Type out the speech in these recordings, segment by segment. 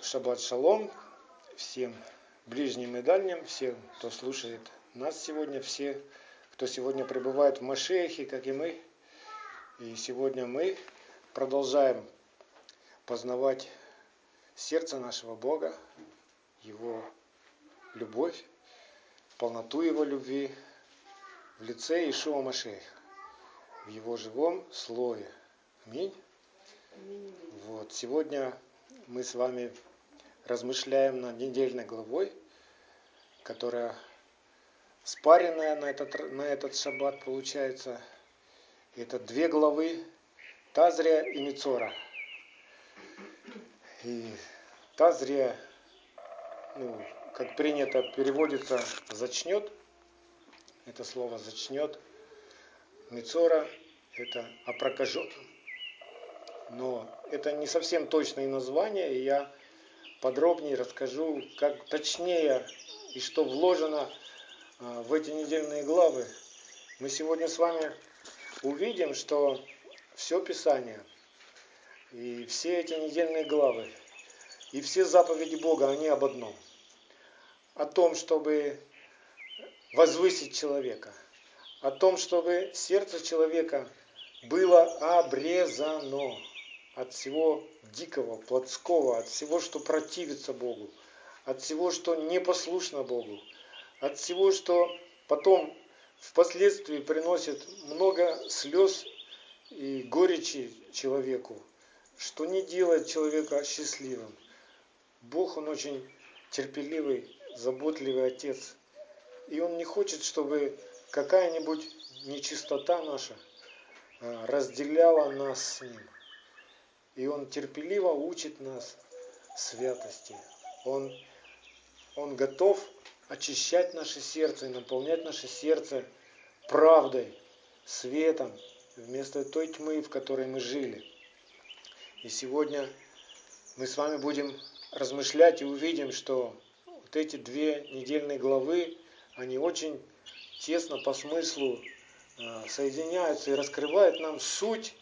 Шаббат шалом всем ближним и дальним, всем, кто слушает нас сегодня, все, кто сегодня пребывает в Машехе, как и мы. И сегодня мы продолжаем познавать сердце нашего Бога, Его любовь, полноту Его любви в лице Ишуа Машеха, в Его живом Слове. Аминь. Вот. Сегодня мы с вами размышляем над недельной главой, которая спаренная на этот, на этот шаббат получается. Это две главы Тазрия и Мицора. И Тазрия, ну, как принято, переводится «зачнет». Это слово «зачнет». Мицора – это «опрокажет» но это не совсем точное название, и я подробнее расскажу, как точнее и что вложено а, в эти недельные главы. Мы сегодня с вами увидим, что все Писание и все эти недельные главы и все заповеди Бога, они об одном. О том, чтобы возвысить человека, о том, чтобы сердце человека было обрезано от всего дикого, плотского, от всего, что противится Богу, от всего, что непослушно Богу, от всего, что потом впоследствии приносит много слез и горечи человеку, что не делает человека счастливым. Бог, Он очень терпеливый, заботливый Отец. И Он не хочет, чтобы какая-нибудь нечистота наша а, разделяла нас с Ним. И Он терпеливо учит нас святости. Он, он готов очищать наше сердце и наполнять наше сердце правдой, светом, вместо той тьмы, в которой мы жили. И сегодня мы с вами будем размышлять и увидим, что вот эти две недельные главы, они очень тесно по смыслу э, соединяются и раскрывают нам суть,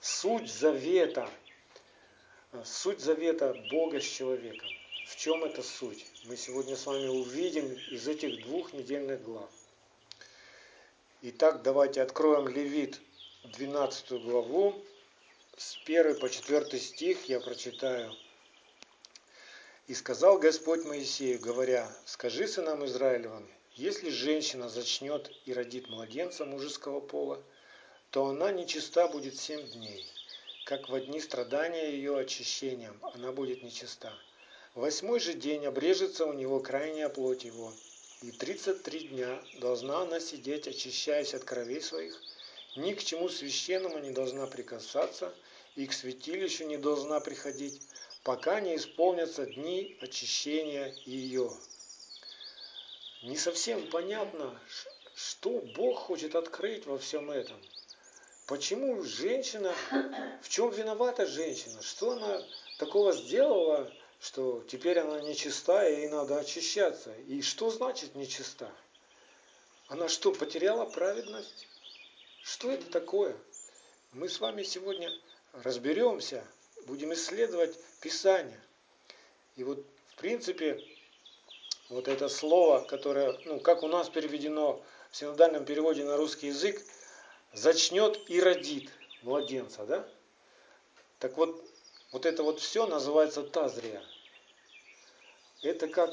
суть завета, Суть завета Бога с человеком. В чем эта суть? Мы сегодня с вами увидим из этих двух недельных глав. Итак, давайте откроем Левит 12 главу, с 1 по 4 стих я прочитаю. «И сказал Господь Моисею, говоря, скажи сынам Израилевым, если женщина зачнет и родит младенца мужеского пола, то она нечиста будет семь дней, как в одни страдания ее очищением, она будет нечиста. восьмой же день обрежется у него крайняя плоть его, и тридцать три дня должна она сидеть, очищаясь от кровей своих, ни к чему священному не должна прикасаться, и к святилищу не должна приходить, пока не исполнятся дни очищения ее. Не совсем понятно, что Бог хочет открыть во всем этом – Почему женщина, в чем виновата женщина? Что она такого сделала, что теперь она нечиста и ей надо очищаться? И что значит нечиста? Она что, потеряла праведность? Что это такое? Мы с вами сегодня разберемся, будем исследовать Писание. И вот, в принципе, вот это слово, которое, ну, как у нас переведено в синодальном переводе на русский язык, зачнет и родит младенца, да? Так вот, вот это вот все называется тазрия. Это как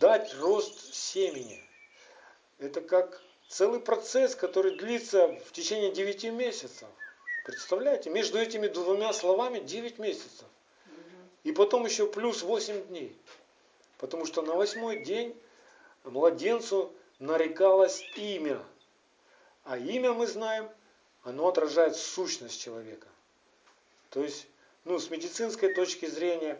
дать рост семени. Это как целый процесс, который длится в течение 9 месяцев. Представляете, между этими двумя словами 9 месяцев. И потом еще плюс 8 дней. Потому что на восьмой день младенцу нарекалось имя – а имя мы знаем, оно отражает сущность человека. То есть, ну, с медицинской точки зрения,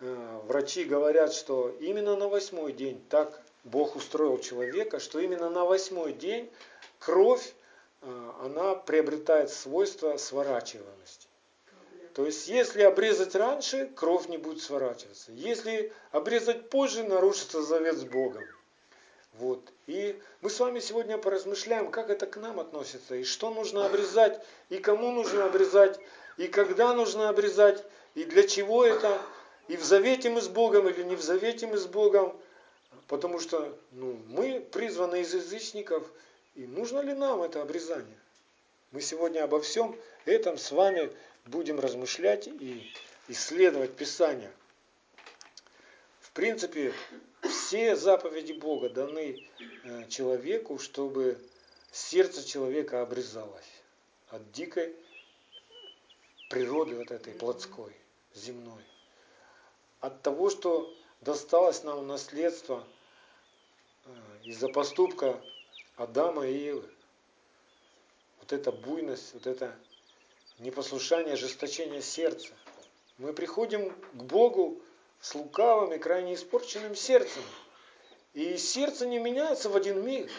э, врачи говорят, что именно на восьмой день так Бог устроил человека, что именно на восьмой день кровь, э, она приобретает свойство сворачиваемости. То есть, если обрезать раньше, кровь не будет сворачиваться. Если обрезать позже, нарушится завет с Богом. Вот. И мы с вами сегодня поразмышляем, как это к нам относится, и что нужно обрезать, и кому нужно обрезать, и когда нужно обрезать, и для чего это, и в завете мы с Богом или не в завете мы с Богом, потому что ну, мы призваны из язычников, и нужно ли нам это обрезание? Мы сегодня обо всем этом с вами будем размышлять и исследовать Писание. В принципе, все заповеди Бога даны э, человеку, чтобы сердце человека обрезалось от дикой природы вот этой плотской, земной. От того, что досталось нам наследство э, из-за поступка Адама и Евы. Вот эта буйность, вот это непослушание, ожесточение сердца. Мы приходим к Богу с лукавым и крайне испорченным сердцем. И сердце не меняется в один миг.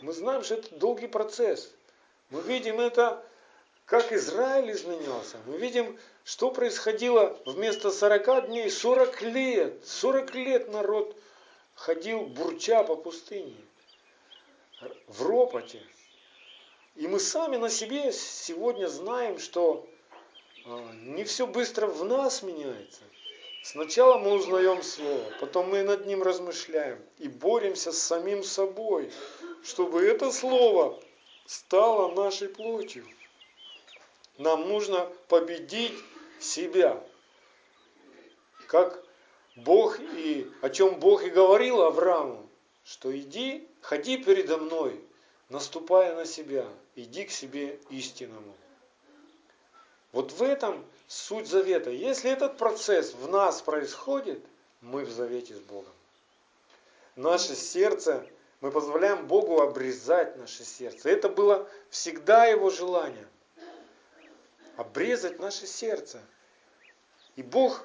Мы знаем, что это долгий процесс. Мы видим это, как Израиль изменялся. Мы видим, что происходило вместо 40 дней, 40 лет. 40 лет народ ходил бурча по пустыне, в ропоте. И мы сами на себе сегодня знаем, что а, не все быстро в нас меняется. Сначала мы узнаем Слово, потом мы над ним размышляем и боремся с самим собой, чтобы это Слово стало нашей плотью. Нам нужно победить себя. Как Бог и о чем Бог и говорил Аврааму, что иди, ходи передо мной, наступая на себя, иди к себе истинному. Вот в этом суть завета. Если этот процесс в нас происходит, мы в завете с Богом. Наше сердце, мы позволяем Богу обрезать наше сердце. Это было всегда Его желание. Обрезать наше сердце. И Бог,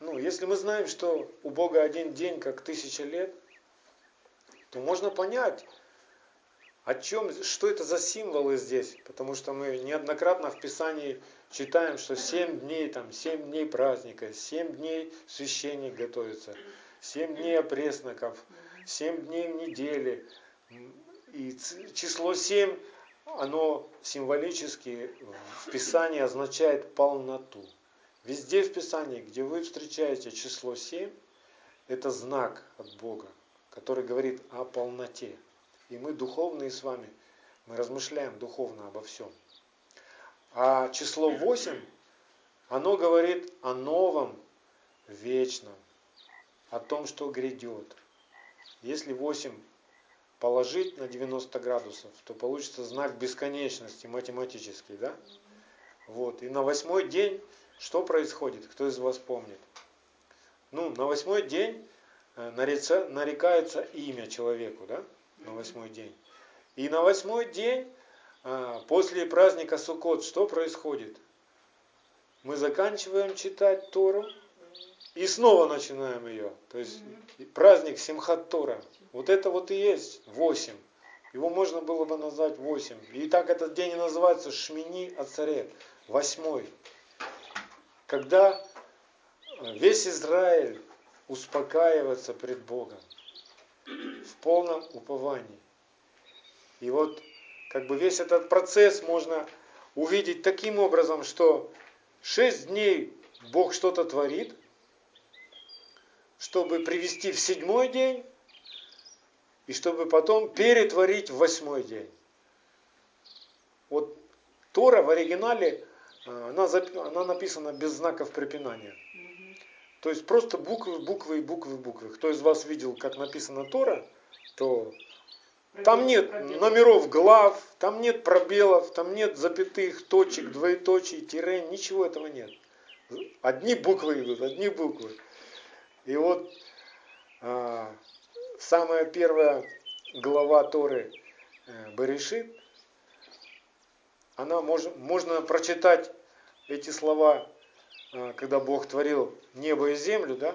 ну, если мы знаем, что у Бога один день как тысяча лет, то можно понять, о чем, что это за символы здесь? Потому что мы неоднократно в Писании читаем, что семь дней, там, семь дней праздника, семь дней священник готовится, семь дней опресноков, семь дней в неделе. И число семь, оно символически в Писании означает полноту. Везде в Писании, где вы встречаете число семь, это знак от Бога, который говорит о полноте. И мы духовные с вами, мы размышляем духовно обо всем. А число 8, оно говорит о новом, вечном, о том, что грядет. Если 8 положить на 90 градусов, то получится знак бесконечности математический, да? Вот. И на восьмой день что происходит? Кто из вас помнит? Ну, на восьмой день э, нарекается имя человеку, да? На восьмой день. И на восьмой день, а, после праздника Суккот, что происходит? Мы заканчиваем читать Тору и снова начинаем ее. То есть праздник Симхат Тора. Вот это вот и есть восемь. Его можно было бы назвать восемь. И так этот день и называется Шмини Ацарет. Восьмой. Когда весь Израиль успокаивается пред Богом в полном уповании. И вот как бы весь этот процесс можно увидеть таким образом, что шесть дней Бог что-то творит, чтобы привести в седьмой день, и чтобы потом перетворить в восьмой день. Вот Тора в оригинале, э, она, она написана без знаков препинания. То есть просто буквы, буквы и буквы, буквы. Кто из вас видел, как написано Тора, то там нет номеров глав, там нет пробелов, там нет запятых, точек, двоеточий, тире, ничего этого нет. Одни буквы идут, одни буквы. И вот а, самая первая глава Торы э, Берешит, она мож, можно прочитать эти слова а, когда Бог творил небо и землю, да,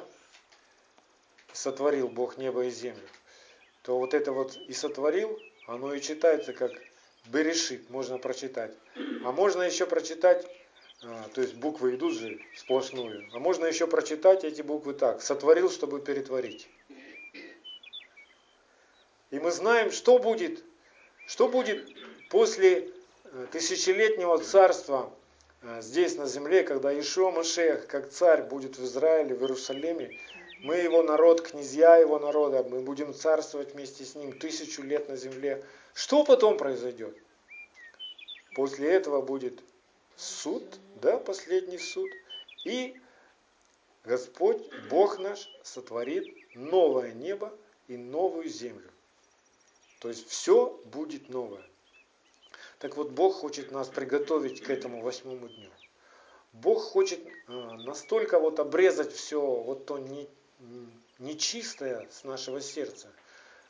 сотворил Бог небо и землю, то вот это вот и сотворил, оно и читается как Берешит, можно прочитать. А можно еще прочитать, а, то есть буквы идут же сплошную, а можно еще прочитать эти буквы так, сотворил, чтобы перетворить. И мы знаем, что будет, что будет после э, тысячелетнего царства здесь на земле, когда Ишуа Машех, как царь, будет в Израиле, в Иерусалиме, мы его народ, князья его народа, мы будем царствовать вместе с ним тысячу лет на земле. Что потом произойдет? После этого будет суд, да, последний суд. И Господь, Бог наш, сотворит новое небо и новую землю. То есть все будет новое. Так вот, Бог хочет нас приготовить к этому восьмому дню. Бог хочет э, настолько вот обрезать все, вот то не, нечистое с нашего сердца,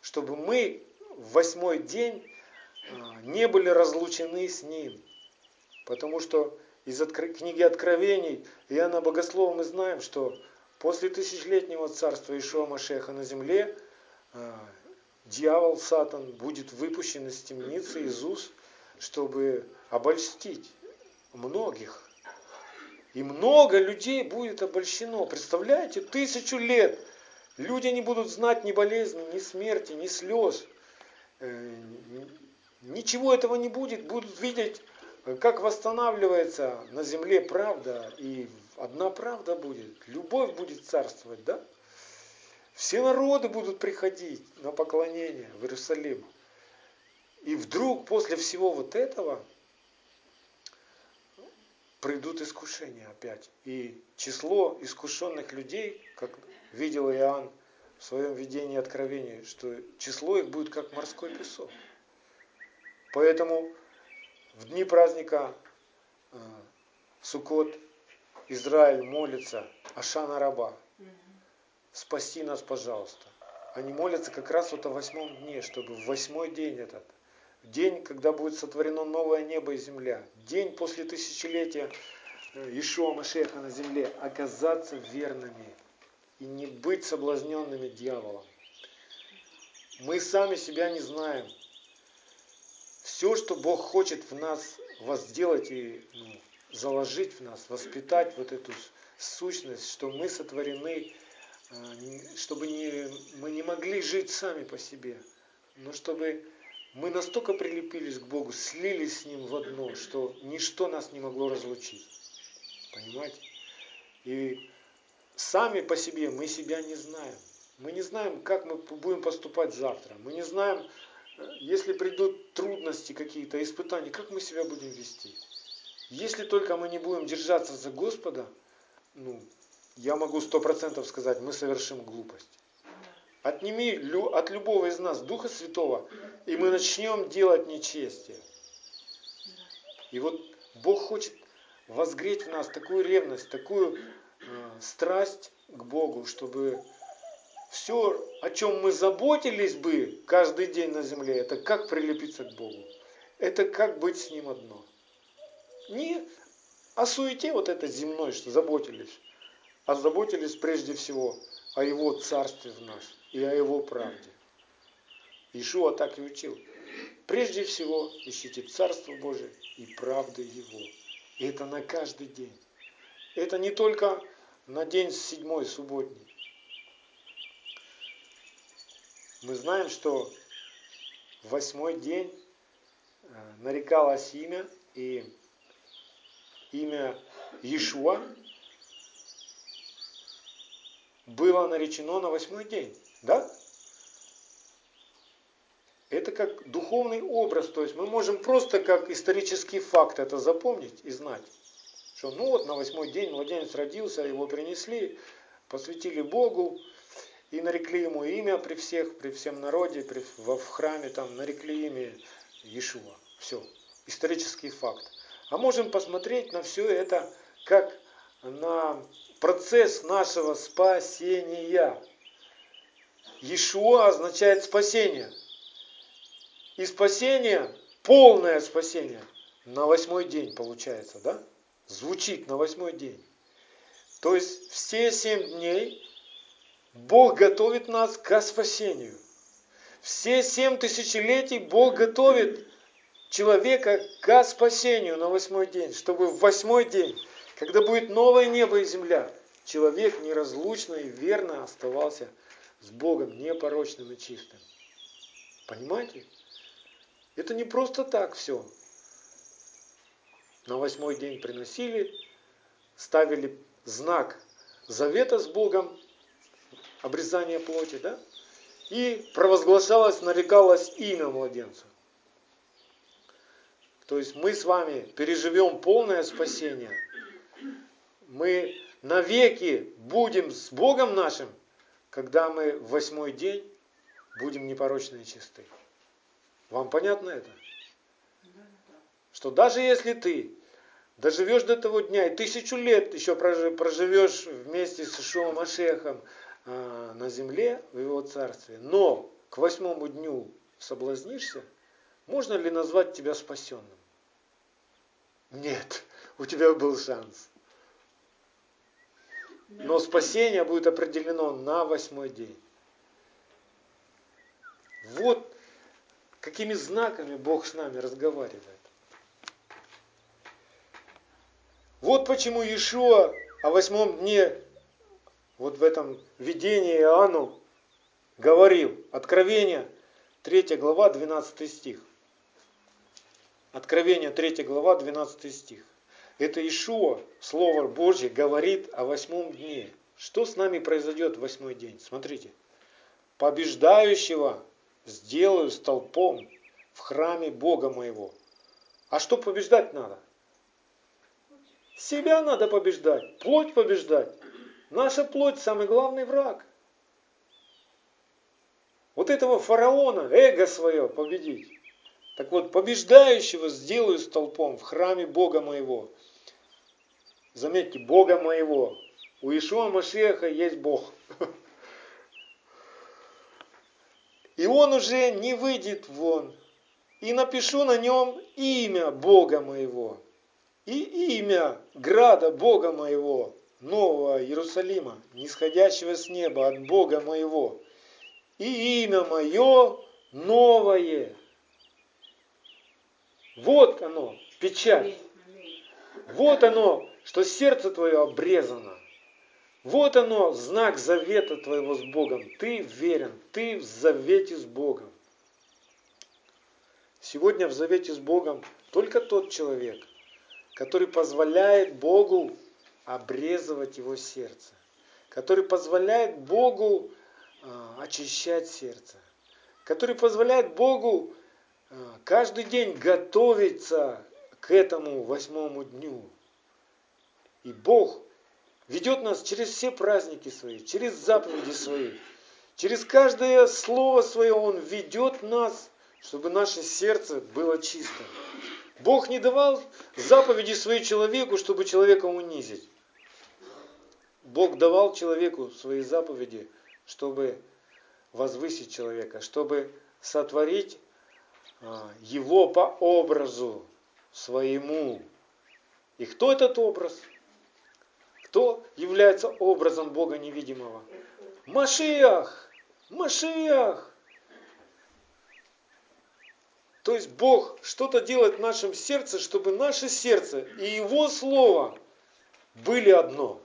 чтобы мы в восьмой день а, не были разлучены с Ним. Потому что из книги Откровений Иоанна Богослова мы знаем, что после тысячелетнего царства Ишуа Машеха на земле а, дьявол, Сатан будет выпущен из темницы Иисус, чтобы обольстить многих. И много людей будет обольщено. Представляете, тысячу лет люди не будут знать ни болезни, ни смерти, ни слез. Э, ничего этого не будет. Будут видеть, как восстанавливается на земле правда. И одна правда будет. Любовь будет царствовать, да? Все народы будут приходить на поклонение в Иерусалим. И вдруг после всего вот этого придут искушения опять. И число искушенных людей, как видел Иоанн в своем видении откровения, что число их будет как морской песок. Поэтому в дни праздника э, Суккот Израиль молится Ашана Раба. Спаси нас, пожалуйста. Они молятся как раз вот о восьмом дне, чтобы в восьмой день этот – День, когда будет сотворено новое небо и земля. День после тысячелетия э, Ишуа Машеха на земле. Оказаться верными и не быть соблазненными дьяволом. Мы сами себя не знаем. Все, что Бог хочет в нас возделать и ну, заложить в нас, воспитать вот эту сущность, что мы сотворены, э, чтобы не, мы не могли жить сами по себе, но чтобы мы настолько прилепились к Богу, слились с Ним в одно, что ничто нас не могло разлучить. Понимаете? И сами по себе мы себя не знаем. Мы не знаем, как мы будем поступать завтра. Мы не знаем, если придут трудности какие-то, испытания, как мы себя будем вести. Если только мы не будем держаться за Господа, ну, я могу сто процентов сказать, мы совершим глупость. Отними от любого из нас Духа Святого, и мы начнем делать нечестие. И вот Бог хочет возгреть в нас такую ревность, такую э, страсть к Богу, чтобы все, о чем мы заботились бы каждый день на земле, это как прилепиться к Богу. Это как быть с Ним одно. Не о суете вот этой земной, что заботились, а заботились прежде всего о Его Царстве в нас и о Его правде. Ишуа так и учил. Прежде всего ищите Царство Божие и правды Его. И это на каждый день. Это не только на день седьмой субботний. Мы знаем, что восьмой день э, нарекалось имя, и имя Иешуа было наречено на восьмой день. Да? Это как духовный образ, то есть мы можем просто как исторический факт это запомнить и знать. Что ну вот на восьмой день младенец родился, его принесли, посвятили Богу и нарекли ему имя при всех, при всем народе, при, в, в храме там нарекли имя Иешуа. Все, исторический факт. А можем посмотреть на все это как на процесс нашего спасения. Иешуа означает спасение. И спасение, полное спасение, на восьмой день получается, да? Звучит на восьмой день. То есть все семь дней Бог готовит нас к спасению. Все семь тысячелетий Бог готовит человека к спасению на восьмой день, чтобы в восьмой день, когда будет новое небо и земля, человек неразлучно и верно оставался с Богом непорочным и чистым. Понимаете? Это не просто так все. на восьмой день приносили, ставили знак завета с Богом, обрезание плоти, да? И провозглашалось, нарекалось имя младенца. То есть мы с вами переживем полное спасение. Мы навеки будем с Богом нашим, когда мы в восьмой день будем непорочны и чисты. Вам понятно это? Что даже если ты доживешь до того дня и тысячу лет еще проживешь вместе с Ишуом Машехом а, на земле, в его царстве, но к восьмому дню соблазнишься, можно ли назвать тебя спасенным? Нет, у тебя был шанс. Но спасение будет определено на восьмой день. Вот какими знаками Бог с нами разговаривает. Вот почему Иешуа о восьмом дне, вот в этом видении Иоанну, говорил, Откровение, 3 глава, 12 стих. Откровение, 3 глава, 12 стих. Это Ишуа, Слово Божье, говорит о восьмом дне. Что с нами произойдет в восьмой день? Смотрите. Побеждающего сделаю столпом в храме Бога моего. А что побеждать надо? Себя надо побеждать, плоть побеждать. Наша плоть самый главный враг. Вот этого фараона, эго свое победить. Так вот, побеждающего сделаю столпом в храме Бога моего. Заметьте, Бога моего. У Ишуа Машеха есть Бог. И он уже не выйдет вон. И напишу на нем имя Бога моего и имя града Бога моего, Нового Иерусалима, нисходящего с неба от Бога моего, и имя мое новое. Вот оно, печать. Вот оно, что сердце твое обрезано. Вот оно, знак завета твоего с Богом. Ты верен, ты в завете с Богом. Сегодня в завете с Богом только тот человек, который позволяет Богу обрезывать его сердце, который позволяет Богу а, очищать сердце, который позволяет Богу а, каждый день готовиться к этому восьмому дню. И Бог ведет нас через все праздники свои, через заповеди свои, через каждое слово свое Он ведет нас, чтобы наше сердце было чистым. Бог не давал заповеди своей человеку, чтобы человека унизить. Бог давал человеку свои заповеди, чтобы возвысить человека, чтобы сотворить а, его по образу своему. И кто этот образ? Кто является образом Бога невидимого? Машиах! Машиах! То есть Бог что-то делает в нашем сердце, чтобы наше сердце и Его Слово были одно.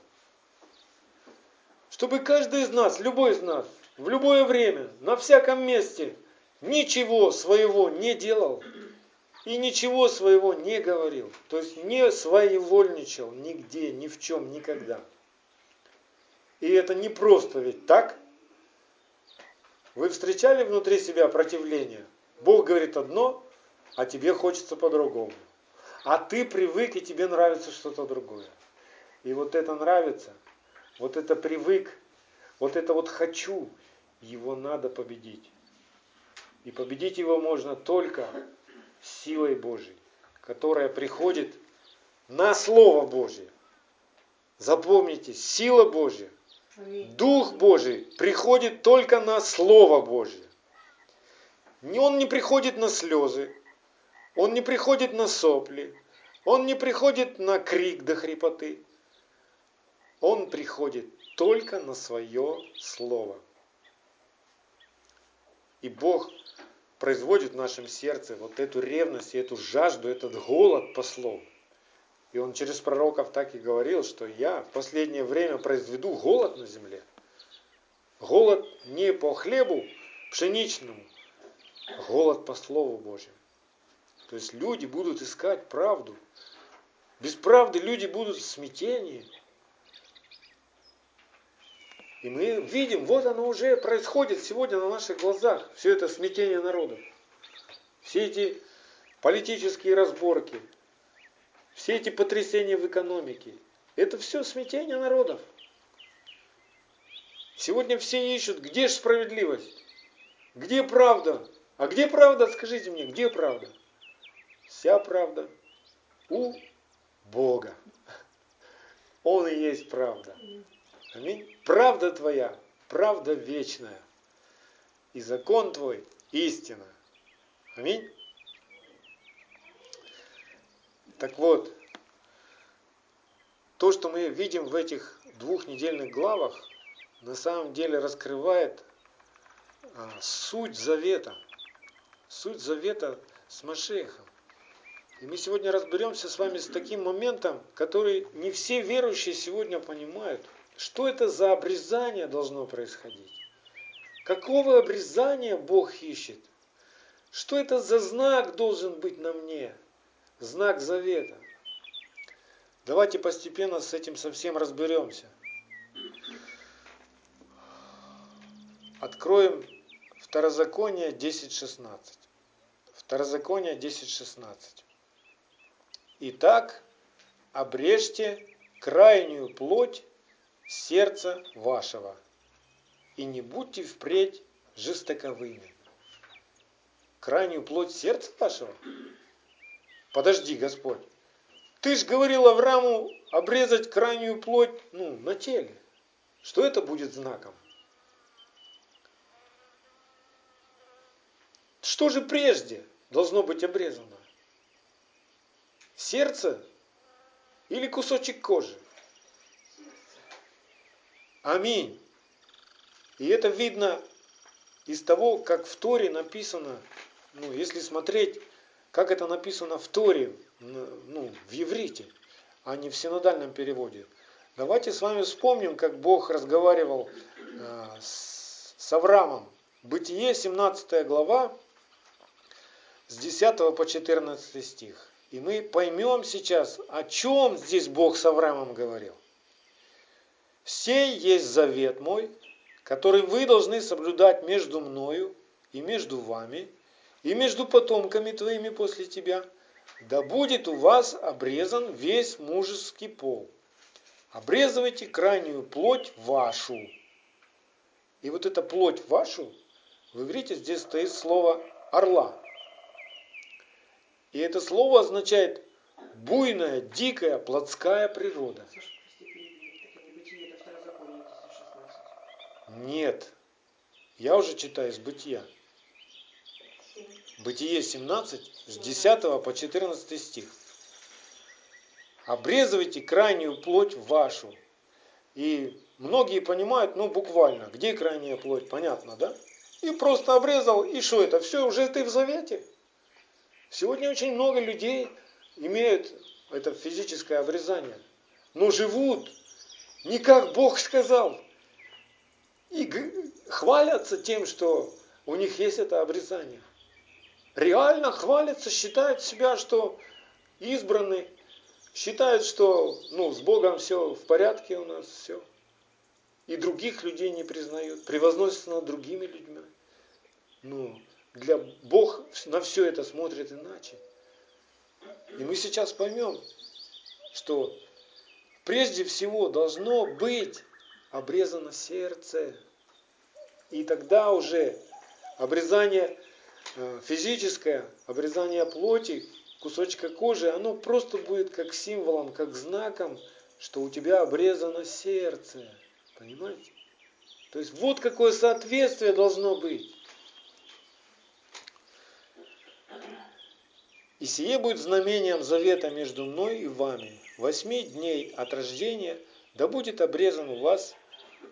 Чтобы каждый из нас, любой из нас, в любое время, на всяком месте, ничего своего не делал и ничего своего не говорил. То есть не своевольничал нигде, ни в чем, никогда. И это не просто ведь так. Вы встречали внутри себя противление? Бог говорит одно, а тебе хочется по-другому. А ты привык, и тебе нравится что-то другое. И вот это нравится, вот это привык, вот это вот хочу, его надо победить. И победить его можно только силой Божьей, которая приходит на Слово Божье. Запомните, сила Божья, Дух Божий приходит только на Слово Божье. Он не приходит на слезы, он не приходит на сопли, он не приходит на крик до хрипоты. Он приходит только на свое слово. И Бог производит в нашем сердце вот эту ревность, эту жажду, этот голод по слову. И он через пророков так и говорил, что я в последнее время произведу голод на земле. Голод не по хлебу пшеничному, голод по Слову Божьему. То есть люди будут искать правду, Без правды люди будут в смятении. И мы видим, вот оно уже происходит сегодня на наших глазах, все это смятение народа. Все эти политические разборки, все эти потрясения в экономике, это все смятение народов. Сегодня все ищут, где же справедливость, где правда. А где правда, скажите мне, где правда? Вся правда у Бога. Он и есть правда. Аминь. Правда твоя, правда вечная. И закон твой истина. Аминь. Так вот, то, что мы видим в этих двух недельных главах, на самом деле раскрывает а, суть завета. Суть завета с Машехом. И мы сегодня разберемся с вами с таким моментом, который не все верующие сегодня понимают. Что это за обрезание должно происходить? Какого обрезания Бог ищет? Что это за знак должен быть на мне? Знак завета. Давайте постепенно с этим совсем разберемся. Откроем Второзаконие 10.16. Второзаконие 10.16. Итак, обрежьте крайнюю плоть сердца вашего, и не будьте впредь жестоковыми. Крайнюю плоть сердца вашего? Подожди, Господь. Ты ж говорил Аврааму обрезать крайнюю плоть ну, на теле. Что это будет знаком? Что же прежде должно быть обрезано? Сердце или кусочек кожи? Аминь. И это видно из того, как в Торе написано, ну, если смотреть, как это написано в Торе, ну, в еврите, а не в синодальном переводе. Давайте с вами вспомним, как Бог разговаривал э, с, с Авраамом. Бытие, 17 глава, с 10 по 14 стих. И мы поймем сейчас, о чем здесь Бог с Авраамом говорил. «Сей есть завет мой, который вы должны соблюдать между мною и между вами, и между потомками твоими после тебя, да будет у вас обрезан весь мужеский пол. Обрезывайте крайнюю плоть вашу. И вот эта плоть вашу, вы видите, здесь стоит слово орла. И это слово означает буйная, дикая, плотская природа. Нет. Я уже читаю из бытия. Бытие 17, с 10 по 14 стих. Обрезывайте крайнюю плоть вашу. И многие понимают, ну буквально, где крайняя плоть, понятно, да? И просто обрезал, и что это? Все, уже ты в завете. Сегодня очень много людей имеют это физическое обрезание, но живут не как Бог сказал. И хвалятся тем, что у них есть это обрезание. Реально хвалятся, считают себя, что избраны, считают, что ну, с Богом все в порядке у нас, все. И других людей не признают, превозносятся над другими людьми. Ну, для Бог на все это смотрит иначе. И мы сейчас поймем, что прежде всего должно быть обрезано сердце. И тогда уже обрезание э, физическое, обрезание плоти, кусочка кожи, оно просто будет как символом, как знаком, что у тебя обрезано сердце. Понимаете? То есть вот какое соответствие должно быть. И сие будет знамением завета между мной и вами. Восьми дней от рождения да будет обрезан у вас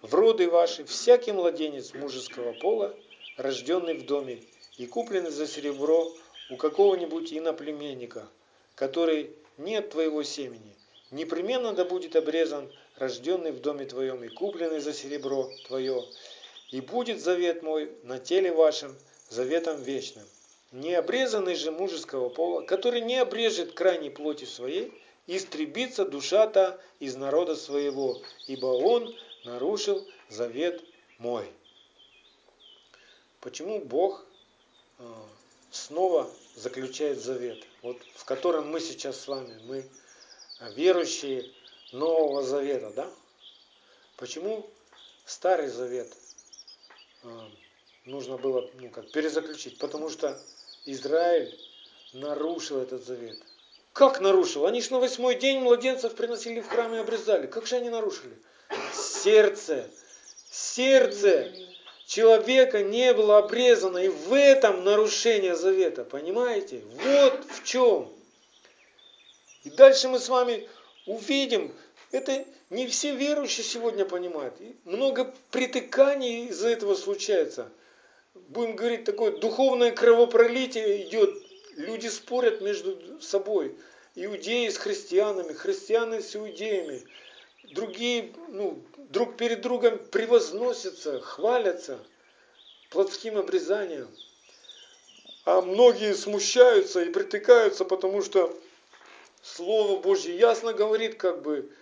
в роды ваши всякий младенец мужеского пола, рожденный в доме и купленный за серебро у какого-нибудь иноплеменника, который нет твоего семени. Непременно да будет обрезан рожденный в доме твоем и купленный за серебро твое. И будет завет мой на теле вашем заветом вечным. Необрезанный же мужеского пола, который не обрежет крайней плоти своей, истребится душа-то из народа своего, ибо он нарушил завет мой. Почему Бог э, снова заключает завет, вот в котором мы сейчас с вами, мы верующие Нового Завета, да? Почему Старый Завет э, нужно было ну, как, перезаключить? Потому что Израиль нарушил этот завет. Как нарушил? Они ж на восьмой день младенцев приносили в храм и обрезали. Как же они нарушили? Сердце. Сердце человека не было обрезано. И в этом нарушение завета. Понимаете? Вот в чем. И дальше мы с вами увидим, это не все верующие сегодня понимают. И много притыканий из-за этого случается. Будем говорить, такое духовное кровопролитие идет Люди спорят между собой. Иудеи с христианами, христианы с иудеями. Другие ну, друг перед другом превозносятся, хвалятся плотским обрезанием. А многие смущаются и притыкаются, потому что Слово Божье ясно говорит, как бы,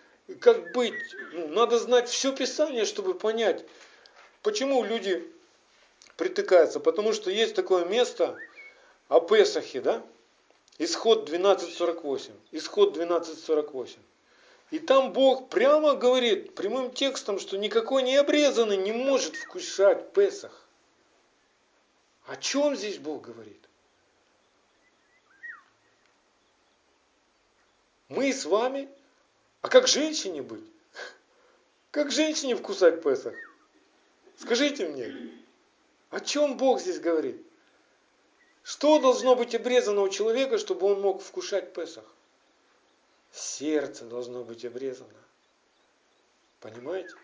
как быть. Ну, надо знать все Писание, чтобы понять, почему люди притыкаются. Потому что есть такое место – о Песахе, да? Исход 12.48. Исход 12.48. И там Бог прямо говорит, прямым текстом, что никакой необрезанный не может вкушать Песах. О чем здесь Бог говорит? Мы с вами, а как женщине быть? Как женщине вкусать Песах? Скажите мне, о чем Бог здесь говорит? Что должно быть обрезано у человека, чтобы он мог вкушать Песах? Сердце должно быть обрезано. Понимаете?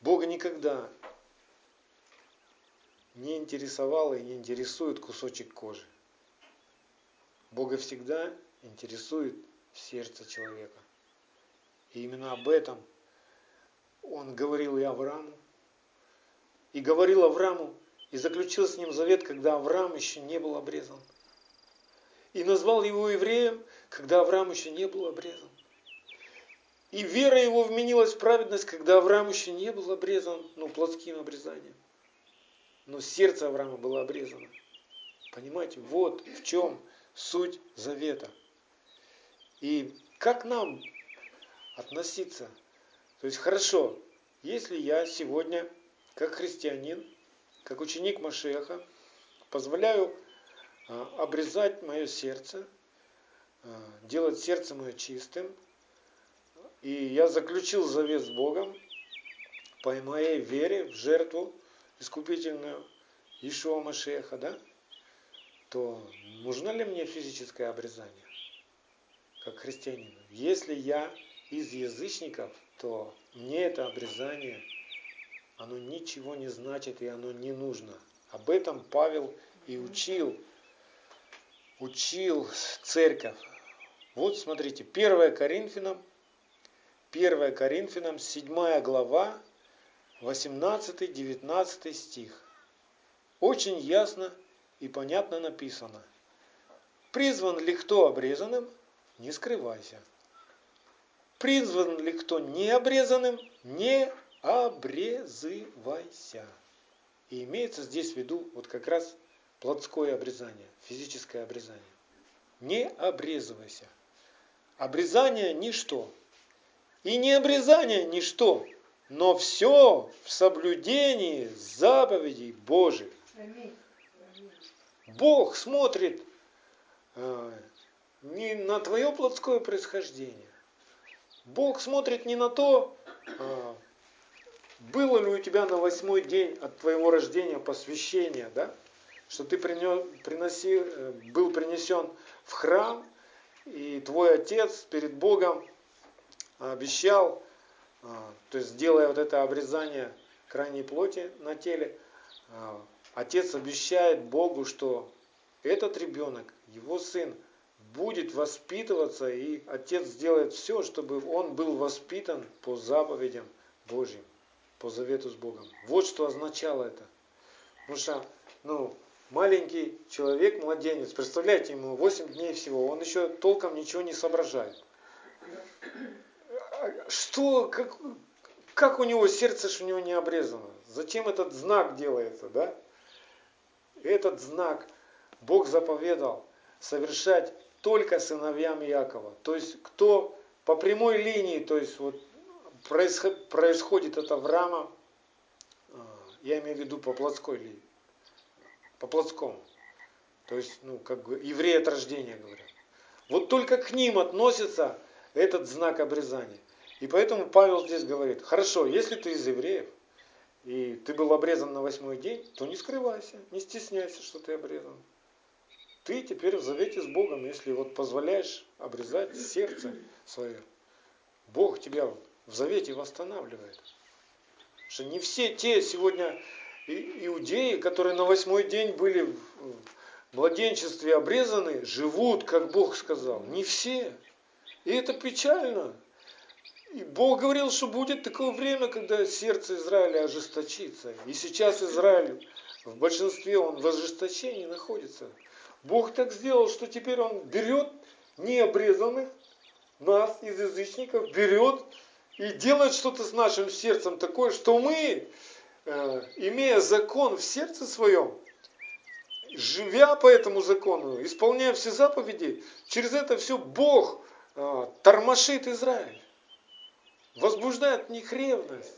Бога никогда не интересовало и не интересует кусочек кожи. Бога всегда интересует сердце человека. И именно об этом он говорил и Аврааму, и говорил Аврааму, и заключил с ним завет, когда Авраам еще не был обрезан. И назвал его евреем, когда Авраам еще не был обрезан. И вера его вменилась в праведность, когда Авраам еще не был обрезан, ну, плотским обрезанием. Но сердце Авраама было обрезано. Понимаете, вот в чем суть завета. И как нам относиться? То есть хорошо, если я сегодня как христианин, как ученик Машеха, позволяю обрезать мое сердце, а, делать сердце мое чистым. И я заключил завет с Богом по моей вере в жертву искупительную Ишуа Машеха, да? то нужно ли мне физическое обрезание, как христианину? Если я из язычников, то мне это обрезание – оно ничего не значит и оно не нужно. Об этом Павел и учил, учил церковь. Вот смотрите, 1 Коринфянам, 1 Коринфянам, 7 глава, 18-19 стих. Очень ясно и понятно написано. Призван ли кто обрезанным, не скрывайся. Призван ли кто не обрезанным, не обрезывайся. И имеется здесь в виду вот как раз плотское обрезание, физическое обрезание. Не обрезывайся. Обрезание – ничто. И не обрезание – ничто, но все в соблюдении заповедей Божьих. Бог смотрит э, не на твое плотское происхождение. Бог смотрит не на то, э, было ли у тебя на восьмой день от твоего рождения посвящение, да? Что ты принес, приноси, э, был принесен в храм, и твой отец перед Богом обещал, а, то есть делая вот это обрезание крайней плоти на теле, отец обещает Богу, что этот ребенок, его сын, будет воспитываться, и отец сделает все, чтобы он был воспитан по заповедям Божьим по завету с Богом. Вот что означало это. Потому что, ну, маленький человек, младенец, представляете, ему 8 дней всего, он еще толком ничего не соображает. Что, как, как у него сердце ж у него не обрезано? Зачем этот знак делается, да? Этот знак Бог заповедал совершать только сыновьям Якова. То есть, кто по прямой линии, то есть, вот происход, происходит от Авраама, а, я имею в виду по плотской линии, по плотскому. То есть, ну, как бы евреи от рождения говорят. Вот только к ним относится этот знак обрезания. И поэтому Павел здесь говорит, хорошо, если ты из евреев, и ты был обрезан на восьмой день, то не скрывайся, не стесняйся, что ты обрезан. Ты теперь в завете с Богом, если вот позволяешь обрезать сердце свое. Бог тебя в завете восстанавливает. Потому что не все те сегодня иудеи, которые на восьмой день были в младенчестве обрезаны, живут, как Бог сказал. Не все. И это печально. И Бог говорил, что будет такое время, когда сердце Израиля ожесточится. И сейчас Израиль в большинстве, он в ожесточении находится. Бог так сделал, что теперь он берет необрезанных, нас, из язычников, берет и делает что-то с нашим сердцем такое, что мы, имея закон в сердце своем, живя по этому закону, исполняя все заповеди, через это все Бог э, тормошит Израиль возбуждает в них ревность,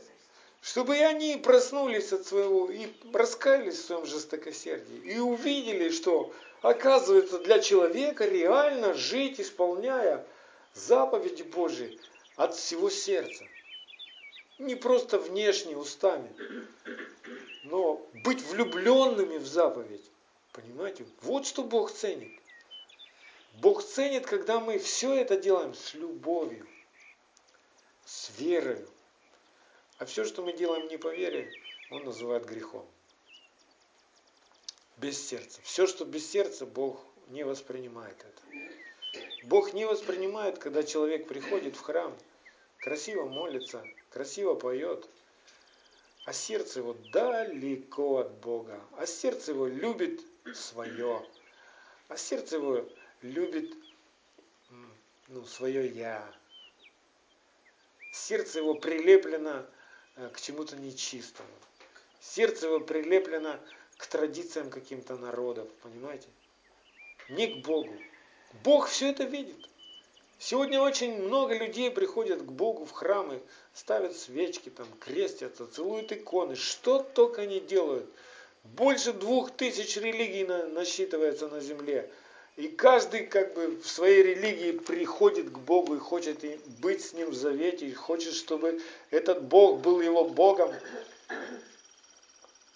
чтобы и они проснулись от своего и раскаялись в своем жестокосердии и увидели, что оказывается для человека реально жить, исполняя заповеди Божьи от всего сердца. Не просто внешне, устами, но быть влюбленными в заповедь. Понимаете? Вот что Бог ценит. Бог ценит, когда мы все это делаем с любовью с верой. А все, что мы делаем не по вере, он называет грехом. Без сердца. Все, что без сердца, Бог не воспринимает это. Бог не воспринимает, когда человек приходит в храм, красиво молится, красиво поет, а сердце его далеко от Бога, а сердце его любит свое, а сердце его любит ну, свое я, сердце его прилеплено э, к чему-то нечистому. Сердце его прилеплено к традициям каким-то народов, понимаете? Не к Богу. Бог все это видит. Сегодня очень много людей приходят к Богу в храмы, ставят свечки, там, крестятся, целуют иконы, что только они делают. Больше двух тысяч религий насчитывается на земле. И каждый как бы в своей религии приходит к Богу и хочет быть с Ним в завете, и хочет, чтобы этот Бог был его Богом.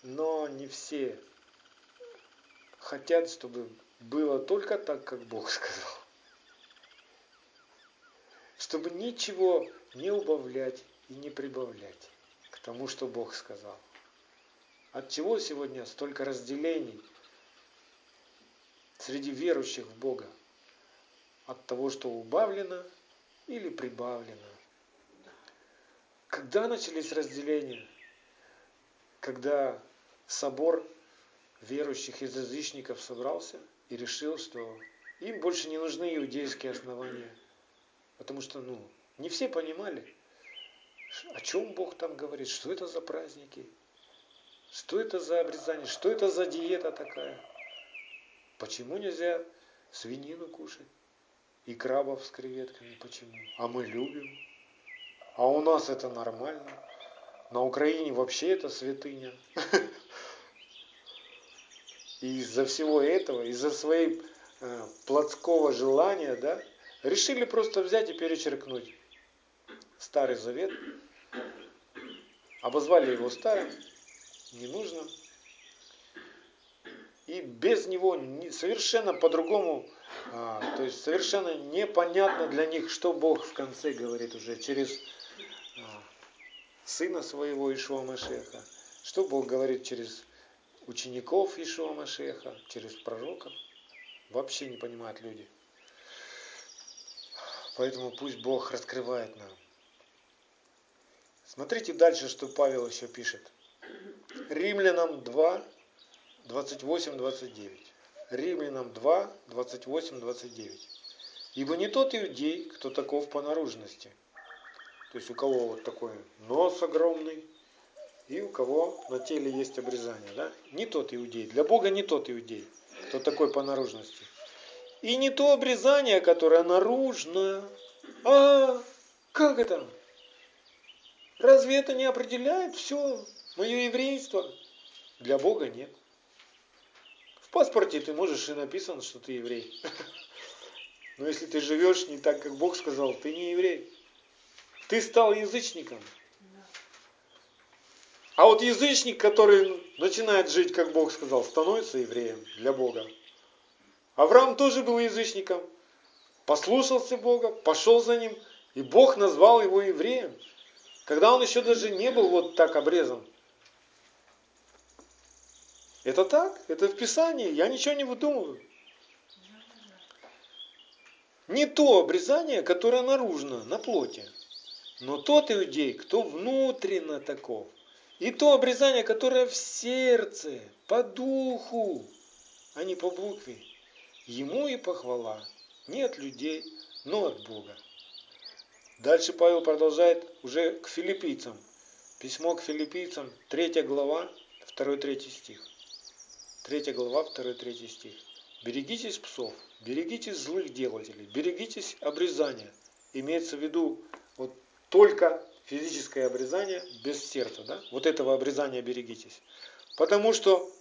Но не все хотят, чтобы было только так, как Бог сказал. Чтобы ничего не убавлять и не прибавлять к тому, что Бог сказал. От чего сегодня столько разделений – среди верующих в Бога от того, что убавлено или прибавлено. Когда начались разделения? Когда собор верующих из язычников собрался и решил, что им больше не нужны иудейские основания. Потому что, ну, не все понимали, о чем Бог там говорит, что это за праздники, что это за обрезание, что это за диета такая. Почему нельзя свинину кушать? И крабов с креветками почему? А мы любим. А у нас это нормально. На Украине вообще это святыня. И из-за всего этого, из-за своей э, плотского желания, да, решили просто взять и перечеркнуть Старый Завет, обозвали его старым, ненужным, и без него совершенно по-другому, а, то есть совершенно непонятно для них, что Бог в конце говорит уже через а, сына своего Ишуа Машеха, что Бог говорит через учеников Ишуа Машеха, через пророков. Вообще не понимают люди. Поэтому пусть Бог раскрывает нам. Смотрите дальше, что Павел еще пишет. Римлянам 2, 28, 29. Римлянам 2, 28, 29. Ибо не тот иудей, кто таков по наружности. То есть у кого вот такой нос огромный, и у кого на теле есть обрезание. Да? Не тот иудей. Для Бога не тот иудей, кто такой по наружности. И не то обрезание, которое наружно. А, как это? Разве это не определяет все мое еврейство? Для Бога нет. В паспорте ты можешь и написано, что ты еврей. Но если ты живешь не так, как Бог сказал, ты не еврей. Ты стал язычником. А вот язычник, который начинает жить, как Бог сказал, становится евреем для Бога. Авраам тоже был язычником. Послушался Бога, пошел за ним, и Бог назвал его евреем. Когда он еще даже не был вот так обрезан. Это так, это в Писании, я ничего не выдумываю. Не то обрезание, которое наружно, на плоти, но тот иудей, кто внутренно таков. И то обрезание, которое в сердце, по духу, а не по букве. Ему и похвала. Не от людей, но от Бога. Дальше Павел продолжает уже к филиппийцам. Письмо к филиппийцам, 3 глава, 2-3 стих. 3 глава, 2-3 стих. Берегитесь псов, берегитесь злых делателей, берегитесь обрезания. Имеется в виду вот только физическое обрезание без сердца. Да? Вот этого обрезания берегитесь. Потому что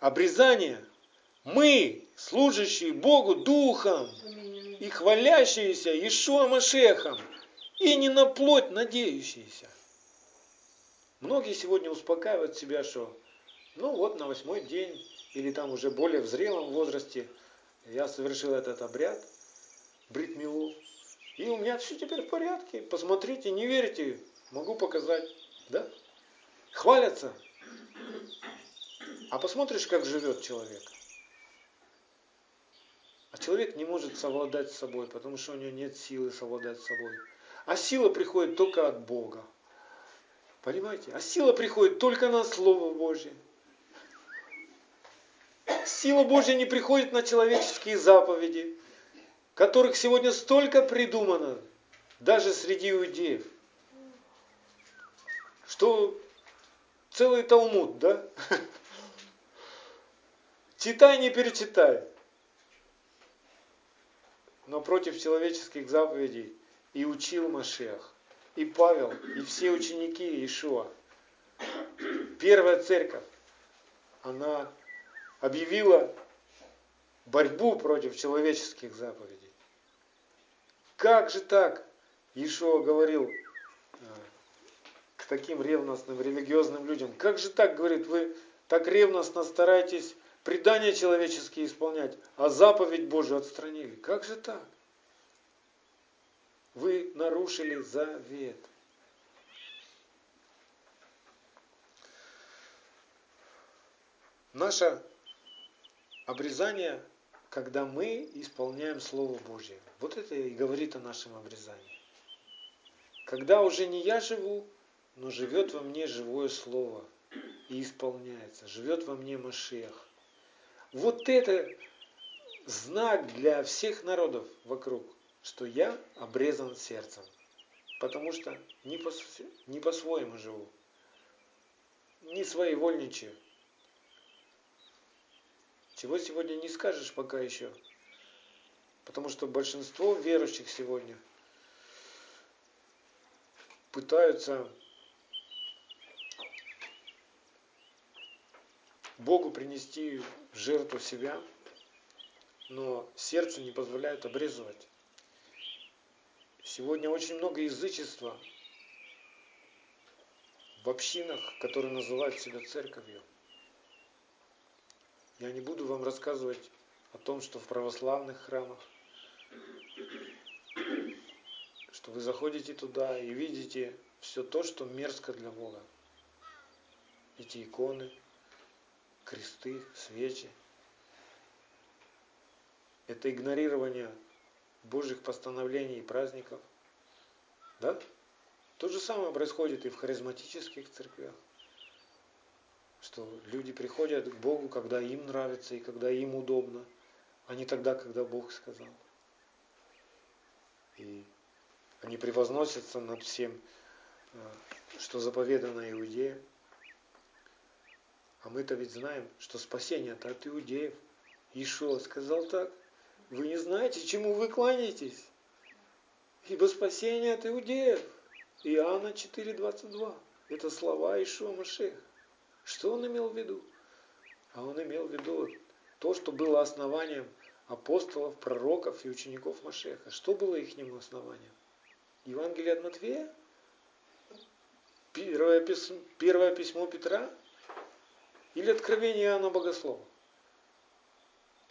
обрезание мы, служащие Богу Духом и хвалящиеся Ишуа Машехом, и не на плоть надеющиеся. Многие сегодня успокаивают себя, что ну вот на восьмой день или там уже более в зрелом возрасте я совершил этот обряд, бритмилу, и у меня все теперь в порядке. Посмотрите, не верите, могу показать. Да? Хвалятся. А посмотришь, как живет человек. А человек не может совладать с собой, потому что у него нет силы совладать с собой. А сила приходит только от Бога. Понимаете? А сила приходит только на Слово Божье. Сила Божья не приходит на человеческие заповеди, которых сегодня столько придумано, даже среди иудеев, что целый Талмуд, да? Читай, не перечитай но против человеческих заповедей и учил Машех, и Павел, и все ученики Иешуа. Первая церковь, она объявила борьбу против человеческих заповедей. Как же так? Иешуа говорил э, к таким ревностным религиозным людям. Как же так, говорит, вы так ревностно стараетесь предания человеческие исполнять, а заповедь Божию отстранили. Как же так? Вы нарушили завет. Наше обрезание, когда мы исполняем Слово Божье. Вот это и говорит о нашем обрезании. Когда уже не я живу, но живет во мне живое Слово и исполняется. Живет во мне Машех. Вот это знак для всех народов вокруг, что я обрезан сердцем. Потому что не, по, не по-своему живу. Не своевольничаю. Чего сегодня не скажешь пока еще. Потому что большинство верующих сегодня пытаются Богу принести жертву себя, но сердце не позволяет обрезывать. Сегодня очень много язычества в общинах, которые называют себя церковью. Я не буду вам рассказывать о том, что в православных храмах, что вы заходите туда и видите все то, что мерзко для Бога. Эти иконы – кресты, свечи. Это игнорирование Божьих постановлений и праздников. Да? То же самое происходит и в харизматических церквях. что люди приходят к Богу, когда им нравится и когда им удобно, а не тогда, когда Бог сказал. И они превозносятся над всем, э, что заповедано иудеям. А мы-то ведь знаем, что спасение-то от иудеев. Ишуа сказал так, вы не знаете, чему вы кланяетесь, ибо спасение от иудеев. Иоанна 4,22. Это слова Ишуа Машех. Что он имел в виду? А он имел в виду то, что было основанием апостолов, пророков и учеников Машеха. Что было их основанием? Евангелие от Матвея? Первое письмо, первое письмо Петра? Или откровение Иоанна Богослова?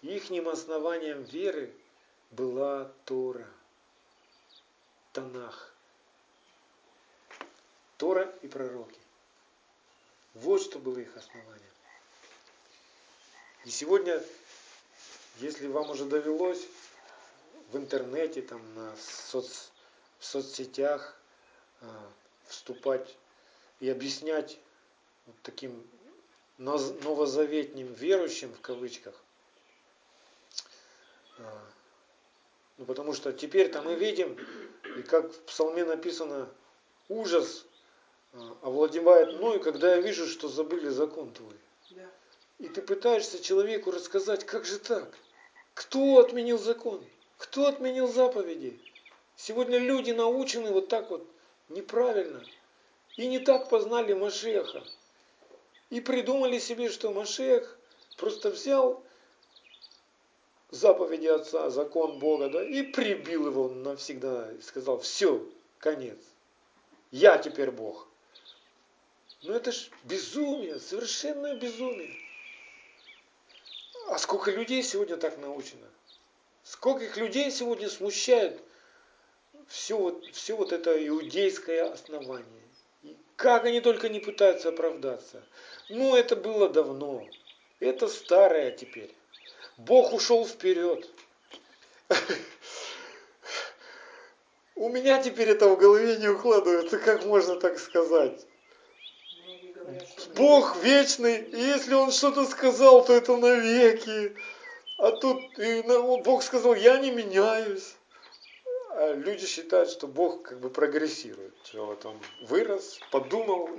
Ихним основанием веры была Тора, Танах. Тора и пророки. Вот что было их основанием. И сегодня, если вам уже довелось в интернете, там, на соц, в соцсетях э, вступать и объяснять вот таким новозаветним верующим в кавычках, э, ну, потому что теперь-то мы видим, и как в псалме написано, ужас э, овладевает мною, когда я вижу, что забыли закон твой. И ты пытаешься человеку рассказать, как же так? Кто отменил закон? Кто отменил заповеди? Сегодня люди научены вот так вот неправильно. И не так познали Машеха. И придумали себе, что Машех просто взял заповеди Отца, закон Бога, да, и прибил его навсегда. И сказал, все, конец. Я теперь Бог. Ну это ж безумие, совершенное безумие. А сколько людей сегодня так научено? Сколько их людей сегодня смущает все вот, все вот это иудейское основание. И как они только не пытаются оправдаться. Ну, это было давно. Это старое теперь. Бог ушел вперед. У меня теперь это в голове не укладывается, как можно так сказать. Бог вечный, и если Он что-то сказал, то это навеки. А тут и Бог сказал, я не меняюсь. А люди считают, что Бог как бы прогрессирует. Что вот он вырос, подумал,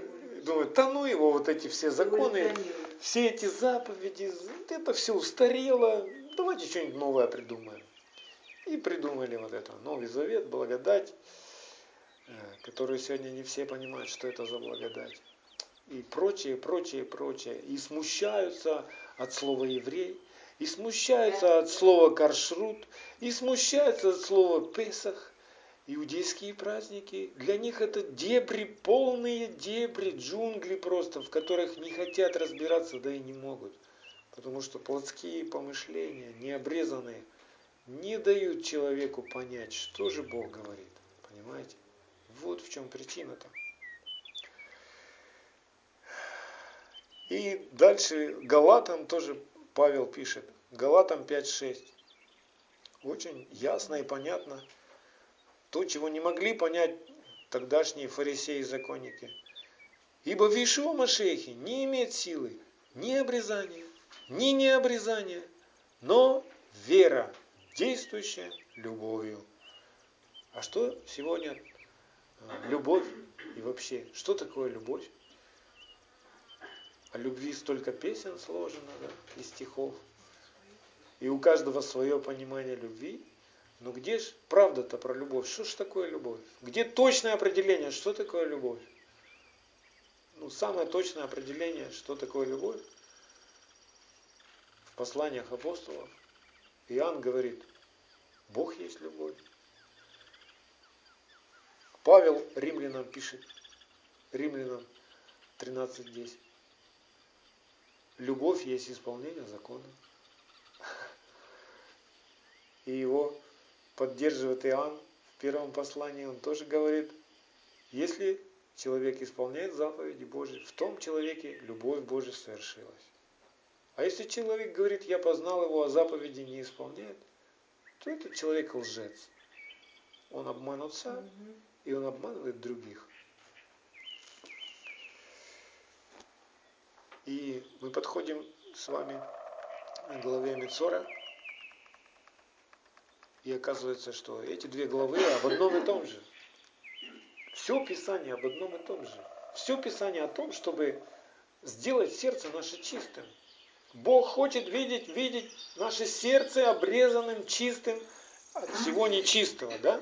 и думает, да ну его вот эти все законы, все эти заповеди, это все устарело, давайте что-нибудь новое придумаем. И придумали вот это, Новый Завет, благодать, э, которую сегодня не все понимают, что это за благодать. И прочее, прочее, прочее. И смущаются от слова еврей, и смущаются от слова каршрут, и смущаются от слова песах. Иудейские праздники, для них это дебри, полные дебри, джунгли просто, в которых не хотят разбираться, да и не могут. Потому что плотские помышления, необрезанные, не дают человеку понять, что же Бог говорит. Понимаете? Вот в чем причина-то. И дальше Галатам тоже Павел пишет, Галатам 5.6. Очень ясно и понятно. То, чего не могли понять тогдашние фарисеи и законники. Ибо в Ишуа Машехе не имеет силы ни обрезания, ни необрезания, но вера, действующая любовью. А что сегодня э, любовь и вообще, что такое любовь? О любви столько песен сложено, да, и стихов. И у каждого свое понимание любви. Но где же правда-то про любовь? Что ж такое любовь? Где точное определение, что такое любовь? Ну, самое точное определение, что такое любовь, в посланиях апостолов. Иоанн говорит, Бог есть любовь. Павел римлянам пишет, римлянам 13.10. Любовь есть исполнение закона. И его поддерживает Иоанн в первом послании. Он тоже говорит, если человек исполняет заповеди Божьи, в том человеке любовь Божья совершилась. А если человек говорит, я познал его, а заповеди не исполняет, то этот человек лжец. Он обманут сам, и он обманывает других. И мы подходим с вами к главе Мицора. И оказывается, что эти две главы об одном и том же. Все Писание об одном и том же. Все Писание о том, чтобы сделать сердце наше чистым. Бог хочет видеть, видеть наше сердце обрезанным, чистым от всего нечистого, да?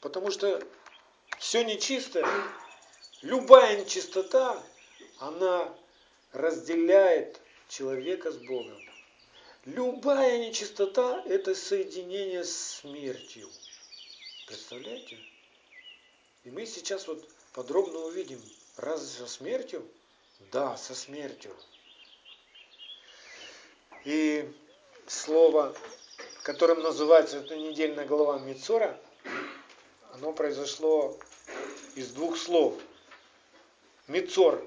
Потому что все нечистое, любая нечистота, она разделяет человека с Богом. Любая нечистота – это соединение с смертью. Представляете? И мы сейчас вот подробно увидим, разве со смертью? Да, со смертью. И слово, которым называется эта недельная глава Мицора, оно произошло из двух слов. Мицор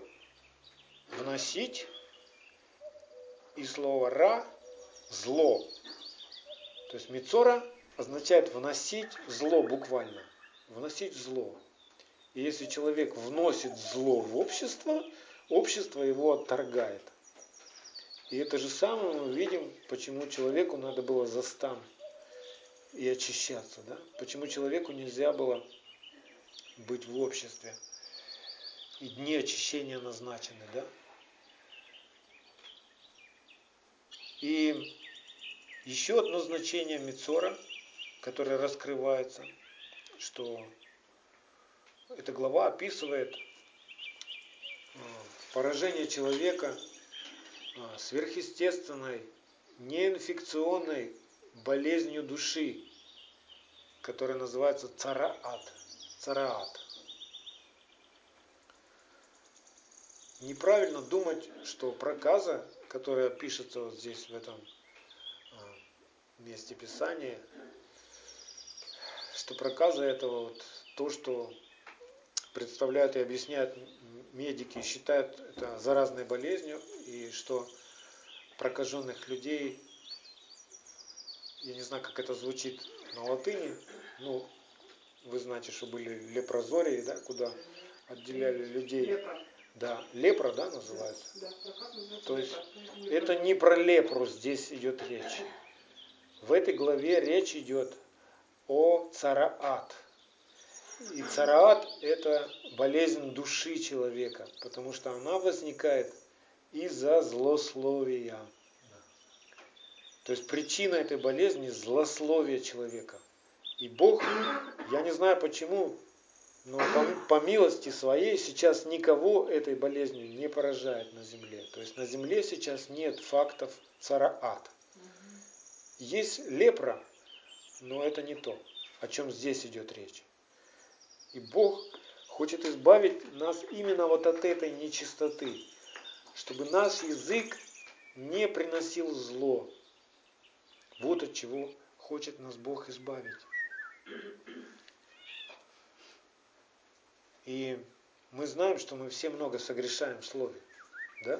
– вносить, и слово ра – зло. То есть Мицора означает вносить зло буквально. Вносить зло. И если человек вносит зло в общество, общество его отторгает. И это же самое мы видим, почему человеку надо было за стан и очищаться. Да? Почему человеку нельзя было быть в обществе. И дни очищения назначены. Да? И еще одно значение Мицора, которое раскрывается, что эта глава описывает э, поражение человека э, сверхъестественной, неинфекционной болезнью души, которая называется цараат. Цараат. Неправильно думать, что проказа, которая пишется вот здесь, в этом э, месте Писания, что проказа этого вот то, что представляют и объясняют медики, считают это заразной болезнью, и что прокаженных людей, я не знаю, как это звучит на латыни, ну, вы знаете, что были лепрозории, да, куда отделяли людей. Лепра. Да, лепра, да, называется? Да, называется То есть лепра. это не про лепру здесь идет речь. В этой главе речь идет о цараат. И цараат – это болезнь души человека, потому что она возникает из-за злословия. То есть причина этой болезни – злословие человека. И Бог, я не знаю почему, но по, по милости своей сейчас никого этой болезнью не поражает на земле. То есть на земле сейчас нет фактов цараат. Есть лепра, но это не то, о чем здесь идет речь. И Бог хочет избавить нас именно вот от этой нечистоты, чтобы наш язык не приносил зло. Вот от чего хочет нас Бог избавить. И мы знаем, что мы все много согрешаем в слове. Да?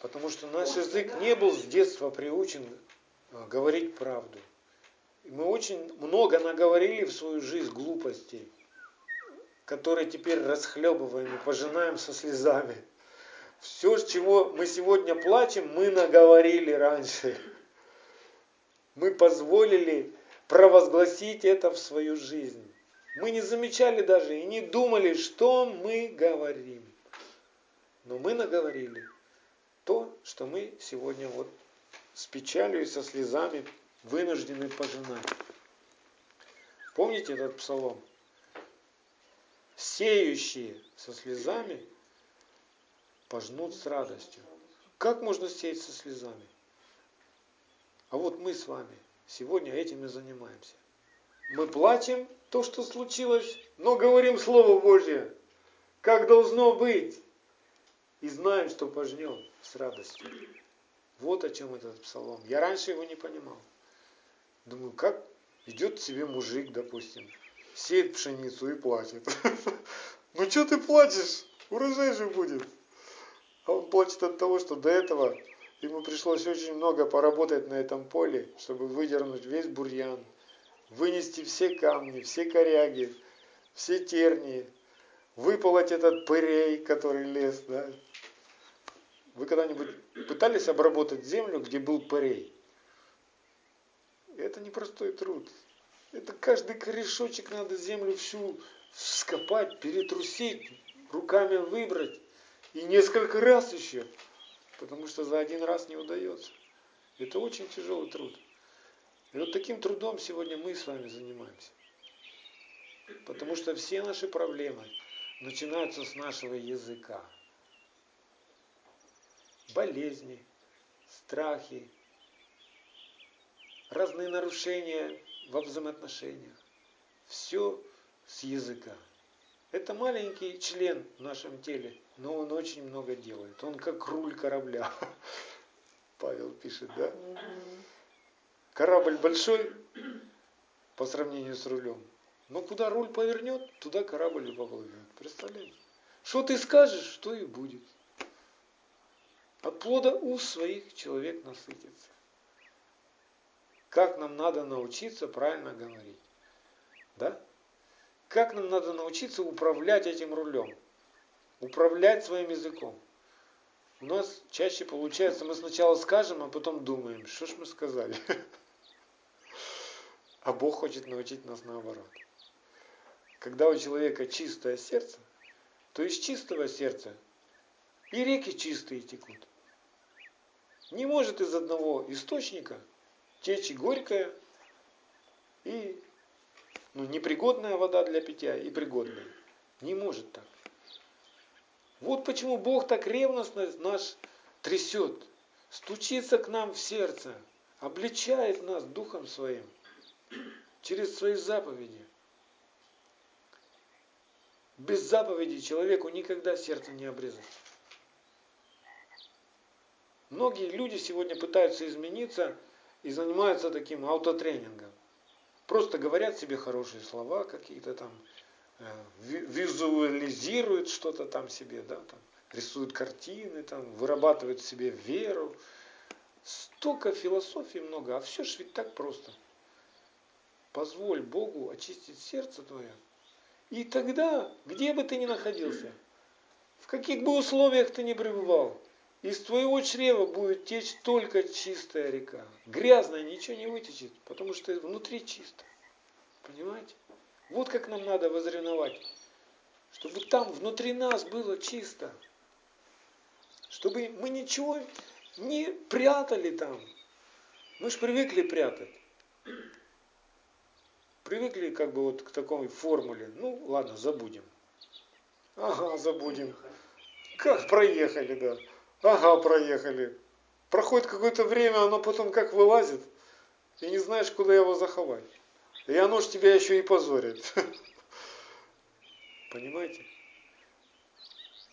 Потому что наш язык не был с детства приучен а, говорить правду. И мы очень много наговорили в свою жизнь глупостей, которые теперь расхлебываем и пожинаем со слезами. Все, с чего мы сегодня плачем, мы наговорили раньше. Мы позволили провозгласить это в свою жизнь. Мы не замечали даже и не думали, что мы говорим. Но мы наговорили то, что мы сегодня вот с печалью и со слезами вынуждены пожинать. Помните этот псалом? Сеющие со слезами пожнут с радостью. Как можно сеять со слезами? А вот мы с вами сегодня этим и занимаемся. Мы плачем то, что случилось, но говорим Слово Божье, как должно быть. И знаем, что пожнем с радостью. Вот о чем этот псалом. Я раньше его не понимал. Думаю, как идет себе мужик, допустим, сеет пшеницу и плачет. Ну что ты плачешь? Урожай же будет. А он плачет от того, что до этого ему пришлось очень много поработать на этом поле, чтобы выдернуть весь бурьян, вынести все камни, все коряги, все тернии, выполоть этот пырей, который лез, да. Вы когда-нибудь пытались обработать землю, где был пырей? Это непростой труд. Это каждый корешочек надо землю всю скопать, перетрусить, руками выбрать. И несколько раз еще. Потому что за один раз не удается. Это очень тяжелый труд. И вот таким трудом сегодня мы с вами занимаемся. Потому что все наши проблемы начинаются с нашего языка. Болезни, страхи, разные нарушения во взаимоотношениях. Все с языка. Это маленький член в нашем теле, но он очень много делает. Он как руль корабля. Павел пишет, да? Корабль большой по сравнению с рулем. Но куда руль повернет, туда корабль и поплывет. Представляете? Что ты скажешь, то и будет. От плода уст своих человек насытится. Как нам надо научиться правильно говорить? Да? Как нам надо научиться управлять этим рулем? Управлять своим языком. У нас чаще получается, мы сначала скажем, а потом думаем, что ж мы сказали. А Бог хочет научить нас наоборот. Когда у человека чистое сердце, то из чистого сердца и реки чистые текут. Не может из одного источника течь горькая и ну, непригодная вода для питья и пригодная. Не может так. Вот почему Бог так ревностно нас трясет, стучится к нам в сердце, обличает нас Духом Своим через свои заповеди. Без заповедей человеку никогда сердце не обрезать. Многие люди сегодня пытаются измениться и занимаются таким аутотренингом. Просто говорят себе хорошие слова какие-то там, э, визуализируют что-то там себе, да, там, рисуют картины, там, вырабатывают себе веру. Столько философии много, а все ж ведь так просто. Позволь Богу очистить сердце твое. И тогда, где бы ты ни находился, в каких бы условиях ты ни пребывал, из твоего чрева будет течь только чистая река. Грязная ничего не вытечет, потому что внутри чисто. Понимаете? Вот как нам надо возреновать. Чтобы там внутри нас было чисто. Чтобы мы ничего не прятали там. Мы же привыкли прятать. Привыкли как бы вот к такой формуле. Ну, ладно, забудем. Ага, забудем. Как проехали, да. Ага, проехали. Проходит какое-то время, оно потом как вылазит, и не знаешь, куда его заховать. И оно ж тебя еще и позорит. Понимаете?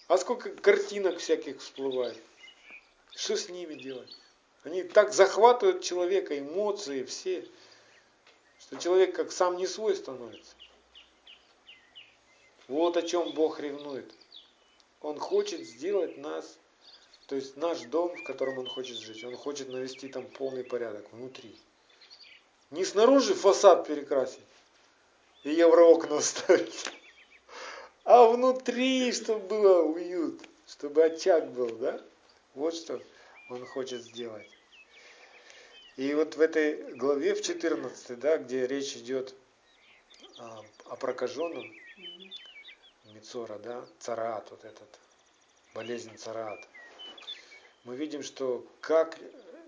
А сколько картинок всяких всплывает. Что с ними делать? Они так захватывают человека, эмоции все, что человек как сам не свой становится. Вот о чем Бог ревнует. Он хочет сделать нас то есть наш дом, в котором он хочет жить, он хочет навести там полный порядок внутри. Не снаружи фасад перекрасить и евроокна ставить, а внутри, чтобы было уют, чтобы очаг был, да? Вот что он хочет сделать. И вот в этой главе, в 14, да, где речь идет а, о прокаженном, Мицора, да, цараат вот этот, болезнь цараат мы видим, что как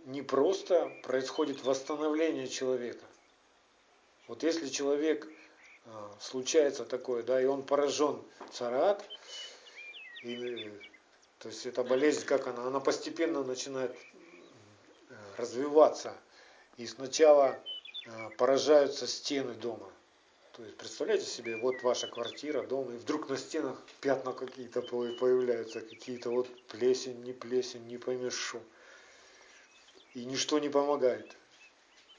не просто происходит восстановление человека. Вот если человек а, случается такое, да, и он поражен царат, и, то есть эта болезнь, как она, она постепенно начинает э, развиваться, и сначала а, поражаются стены дома. То есть представляете себе, вот ваша квартира, дом, и вдруг на стенах пятна какие-то появляются, какие-то вот плесень, не плесень, не поймешь что. И ничто не помогает.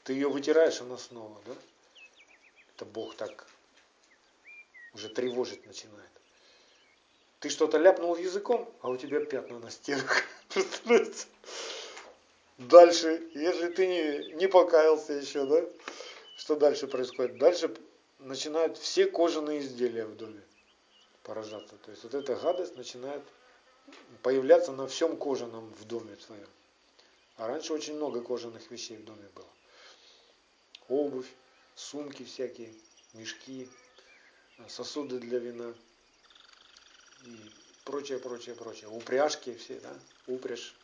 Ты ее вытираешь, она снова, да? Это Бог так уже тревожить начинает. Ты что-то ляпнул языком, а у тебя пятна на стенах. Представляете? Дальше, если ты не, не покаялся еще, да? Что дальше происходит? Дальше начинают все кожаные изделия в доме. поражаться. То есть вот эта гадость начинает появляться на всем кожаном в доме твоем. А раньше очень много кожаных вещей в доме было. Обувь, сумки всякие, мешки, сосуды для вина и прочее, прочее, прочее. Упряжки все, да, упряжь.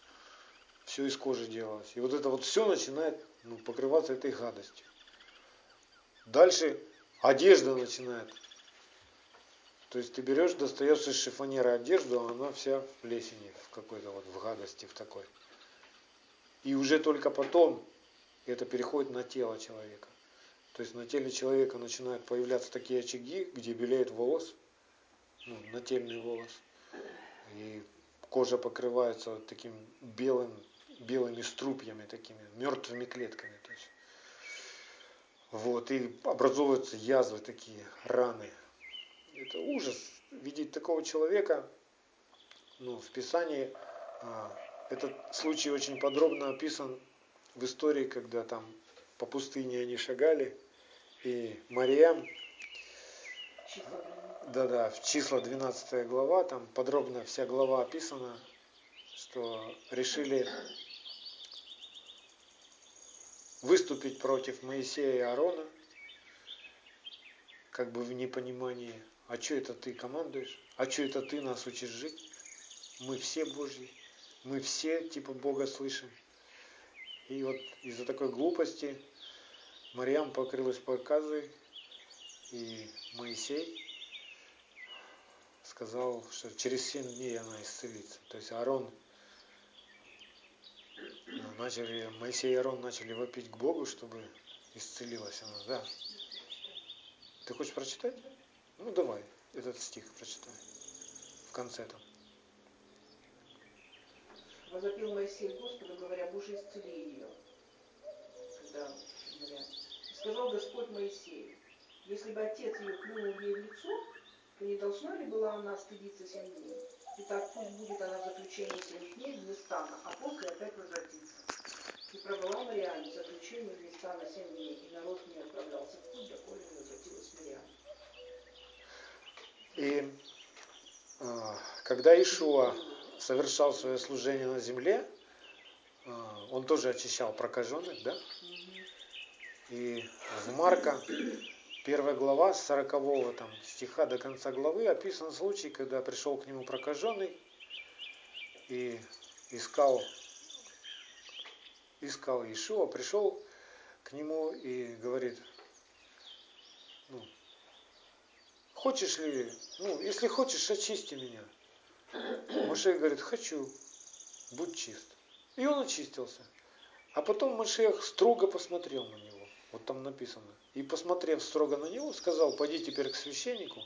Все из кожи делалось. И вот это вот все начинает ну, покрываться этой гадостью. Дальше одежда начинает. То есть ты берешь, достаешь из шифонера одежду, а она вся в плесени, в какой-то вот в гадости, в такой. И уже только потом это переходит на тело человека. То есть на теле человека начинают появляться такие очаги, где белеет волос, ну, нательный волос. И кожа покрывается вот таким белым, белыми струпьями, такими мертвыми клетками. То есть. Вот, и образовываются язвы такие, раны. Это ужас видеть такого человека. Ну, в Писании а, этот случай очень подробно описан в истории, когда там по пустыне они шагали, и Мариям, да-да, в числа 12 глава, там подробно вся глава описана, что решили выступить против Моисея и Аарона, как бы в непонимании, а что это ты командуешь, а что это ты нас учишь жить, мы все Божьи, мы все типа Бога слышим. И вот из-за такой глупости Мариам покрылась проказой, и Моисей сказал, что через семь дней она исцелится. То есть Аарон начали, Моисей и Аарон начали вопить к Богу, чтобы исцелилась она. Да. Ты хочешь прочитать? Ну давай, этот стих прочитай. В конце там. Возопил Моисей Господу, говоря, Боже, исцели ее. Когда, говоря, сказал Господь Моисею, если бы отец ее плюнул ей в лицо, то не должна ли была она стыдиться семь дней? Итак, пусть будет она в заключении семь дней вне стана, а после опять возвратится. И пробыла Мариам в стана семь дней, и народ не отправлялся в путь, доколе не возвратилась Мариам. И а, когда Ишуа совершал свое служение на земле, а, он тоже очищал прокаженных, да? И в Марка, первая глава, с 40 там, стиха до конца главы, описан случай, когда пришел к нему прокаженный и искал, искал Ишуа, пришел к нему и говорит, ну, хочешь ли, ну, если хочешь, очисти меня. Моше говорит, хочу, будь чист. И он очистился. А потом Машех строго посмотрел на него. Вот там написано. И посмотрев строго на него, сказал, пойди теперь к священнику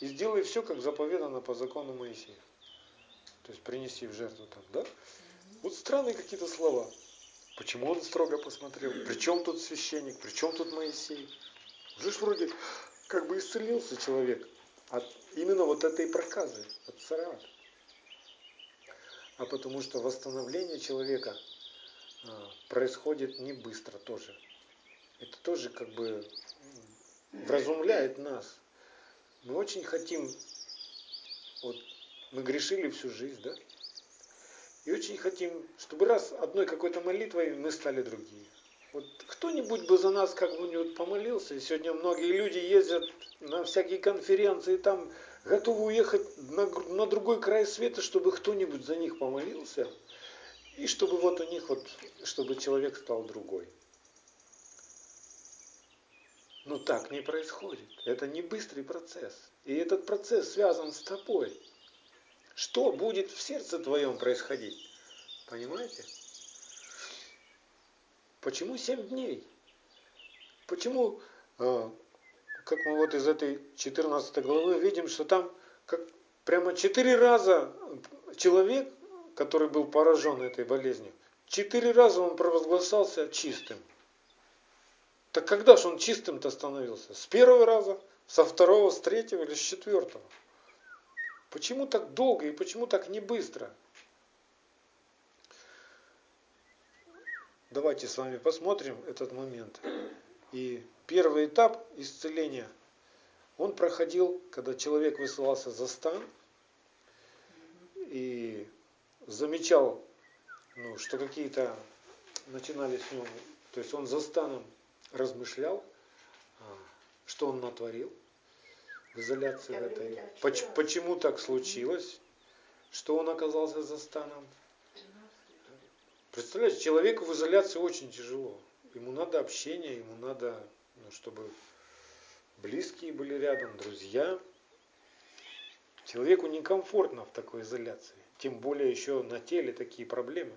и сделай все, как заповедано по закону Моисея. То есть принеси в жертву там, да? Вот странные какие-то слова. Почему он строго посмотрел? Причем тут священник? Причем тут Моисей? Уже ж вроде как бы исцелился человек от именно вот этой проказы, от царата. А потому что восстановление человека а, происходит не быстро тоже. Это тоже как бы вразумляет нас. Мы очень хотим, вот мы грешили всю жизнь, да? И очень хотим, чтобы раз одной какой-то молитвой мы стали другие. Вот кто-нибудь бы за нас как-нибудь помолился, и сегодня многие люди ездят на всякие конференции, там готовы уехать на, на другой край света, чтобы кто-нибудь за них помолился, и чтобы вот у них вот, чтобы человек стал другой. Но так не происходит. Это не быстрый процесс. И этот процесс связан с тобой. Что будет в сердце твоем происходить? Понимаете? Почему семь дней? Почему, э, как мы вот из этой 14 главы видим, что там как прямо четыре раза человек, который был поражен этой болезнью, четыре раза он провозглашался чистым. Так когда же он чистым-то становился? С первого раза, со второго, с третьего или с четвертого? Почему так долго и почему так не быстро? Давайте с вами посмотрим этот момент. И первый этап исцеления Он проходил, когда человек высылался за стан и замечал, ну, что какие-то начинали с него, то есть он за станом размышлял, а, что он натворил в изоляции в этой. Поч- почему так случилось, что он оказался за станом. Представляете, человеку в изоляции очень тяжело. Ему надо общение, ему надо, ну, чтобы близкие были рядом, друзья. Человеку некомфортно в такой изоляции. Тем более еще на теле такие проблемы.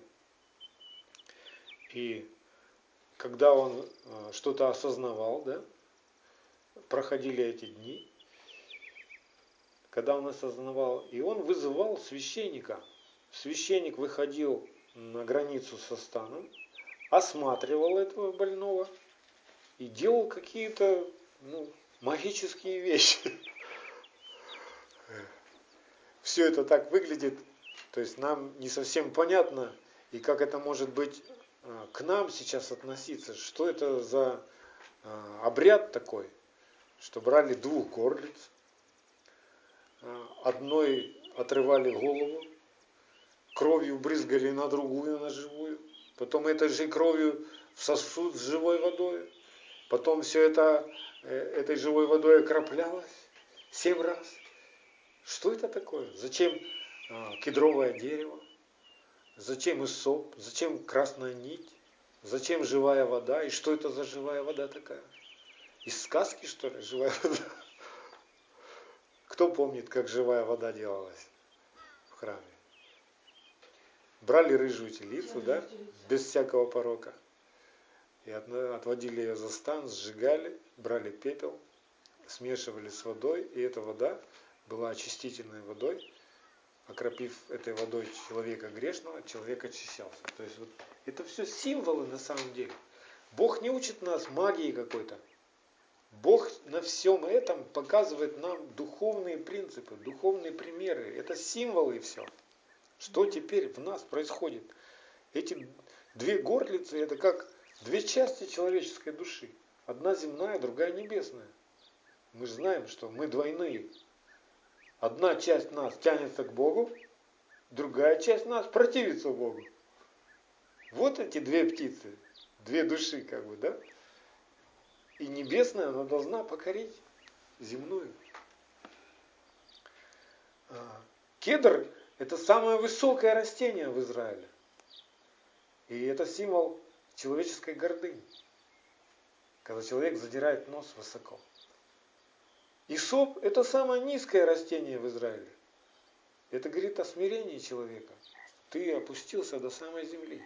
И когда он э, что-то осознавал, да, проходили эти дни, когда он осознавал, и он вызывал священника. Священник выходил на границу со станом, осматривал этого больного и делал какие-то ну, магические вещи. Все это так выглядит, то есть нам не совсем понятно, и как это может быть а, к нам сейчас относиться, что это за а, обряд такой, что брали двух горлиц, одной отрывали голову, кровью брызгали на другую, на живую, потом этой же кровью в сосуд с живой водой, потом все это э, этой живой водой окроплялось семь раз. Что это такое? Зачем кедровое дерево? Зачем иссоп? Зачем красная нить? Зачем живая вода? И что это за живая вода такая? Из сказки, что ли, живая вода? Кто помнит, как живая вода делалась в храме? Брали рыжую телицу, да, без всякого порока. И отводили ее за стан, сжигали, брали пепел, смешивали с водой, и эта вода была очистительной водой, окропив этой водой человека грешного, человек очищался. То есть вот это все символы на самом деле. Бог не учит нас магии какой-то. Бог на всем этом показывает нам духовные принципы, духовные примеры. Это символы и все. Что теперь в нас происходит? Эти две горлицы это как две части человеческой души. Одна земная, другая небесная. Мы же знаем, что мы двойные. Одна часть нас тянется к Богу, другая часть нас противится Богу. Вот эти две птицы, две души, как бы, да? И небесная, она должна покорить земную. А, кедр – это самое высокое растение в Израиле. И это символ человеческой гордыни, когда человек задирает нос высоко. Исоп – это самое низкое растение в Израиле. Это говорит о смирении человека. Ты опустился до самой земли.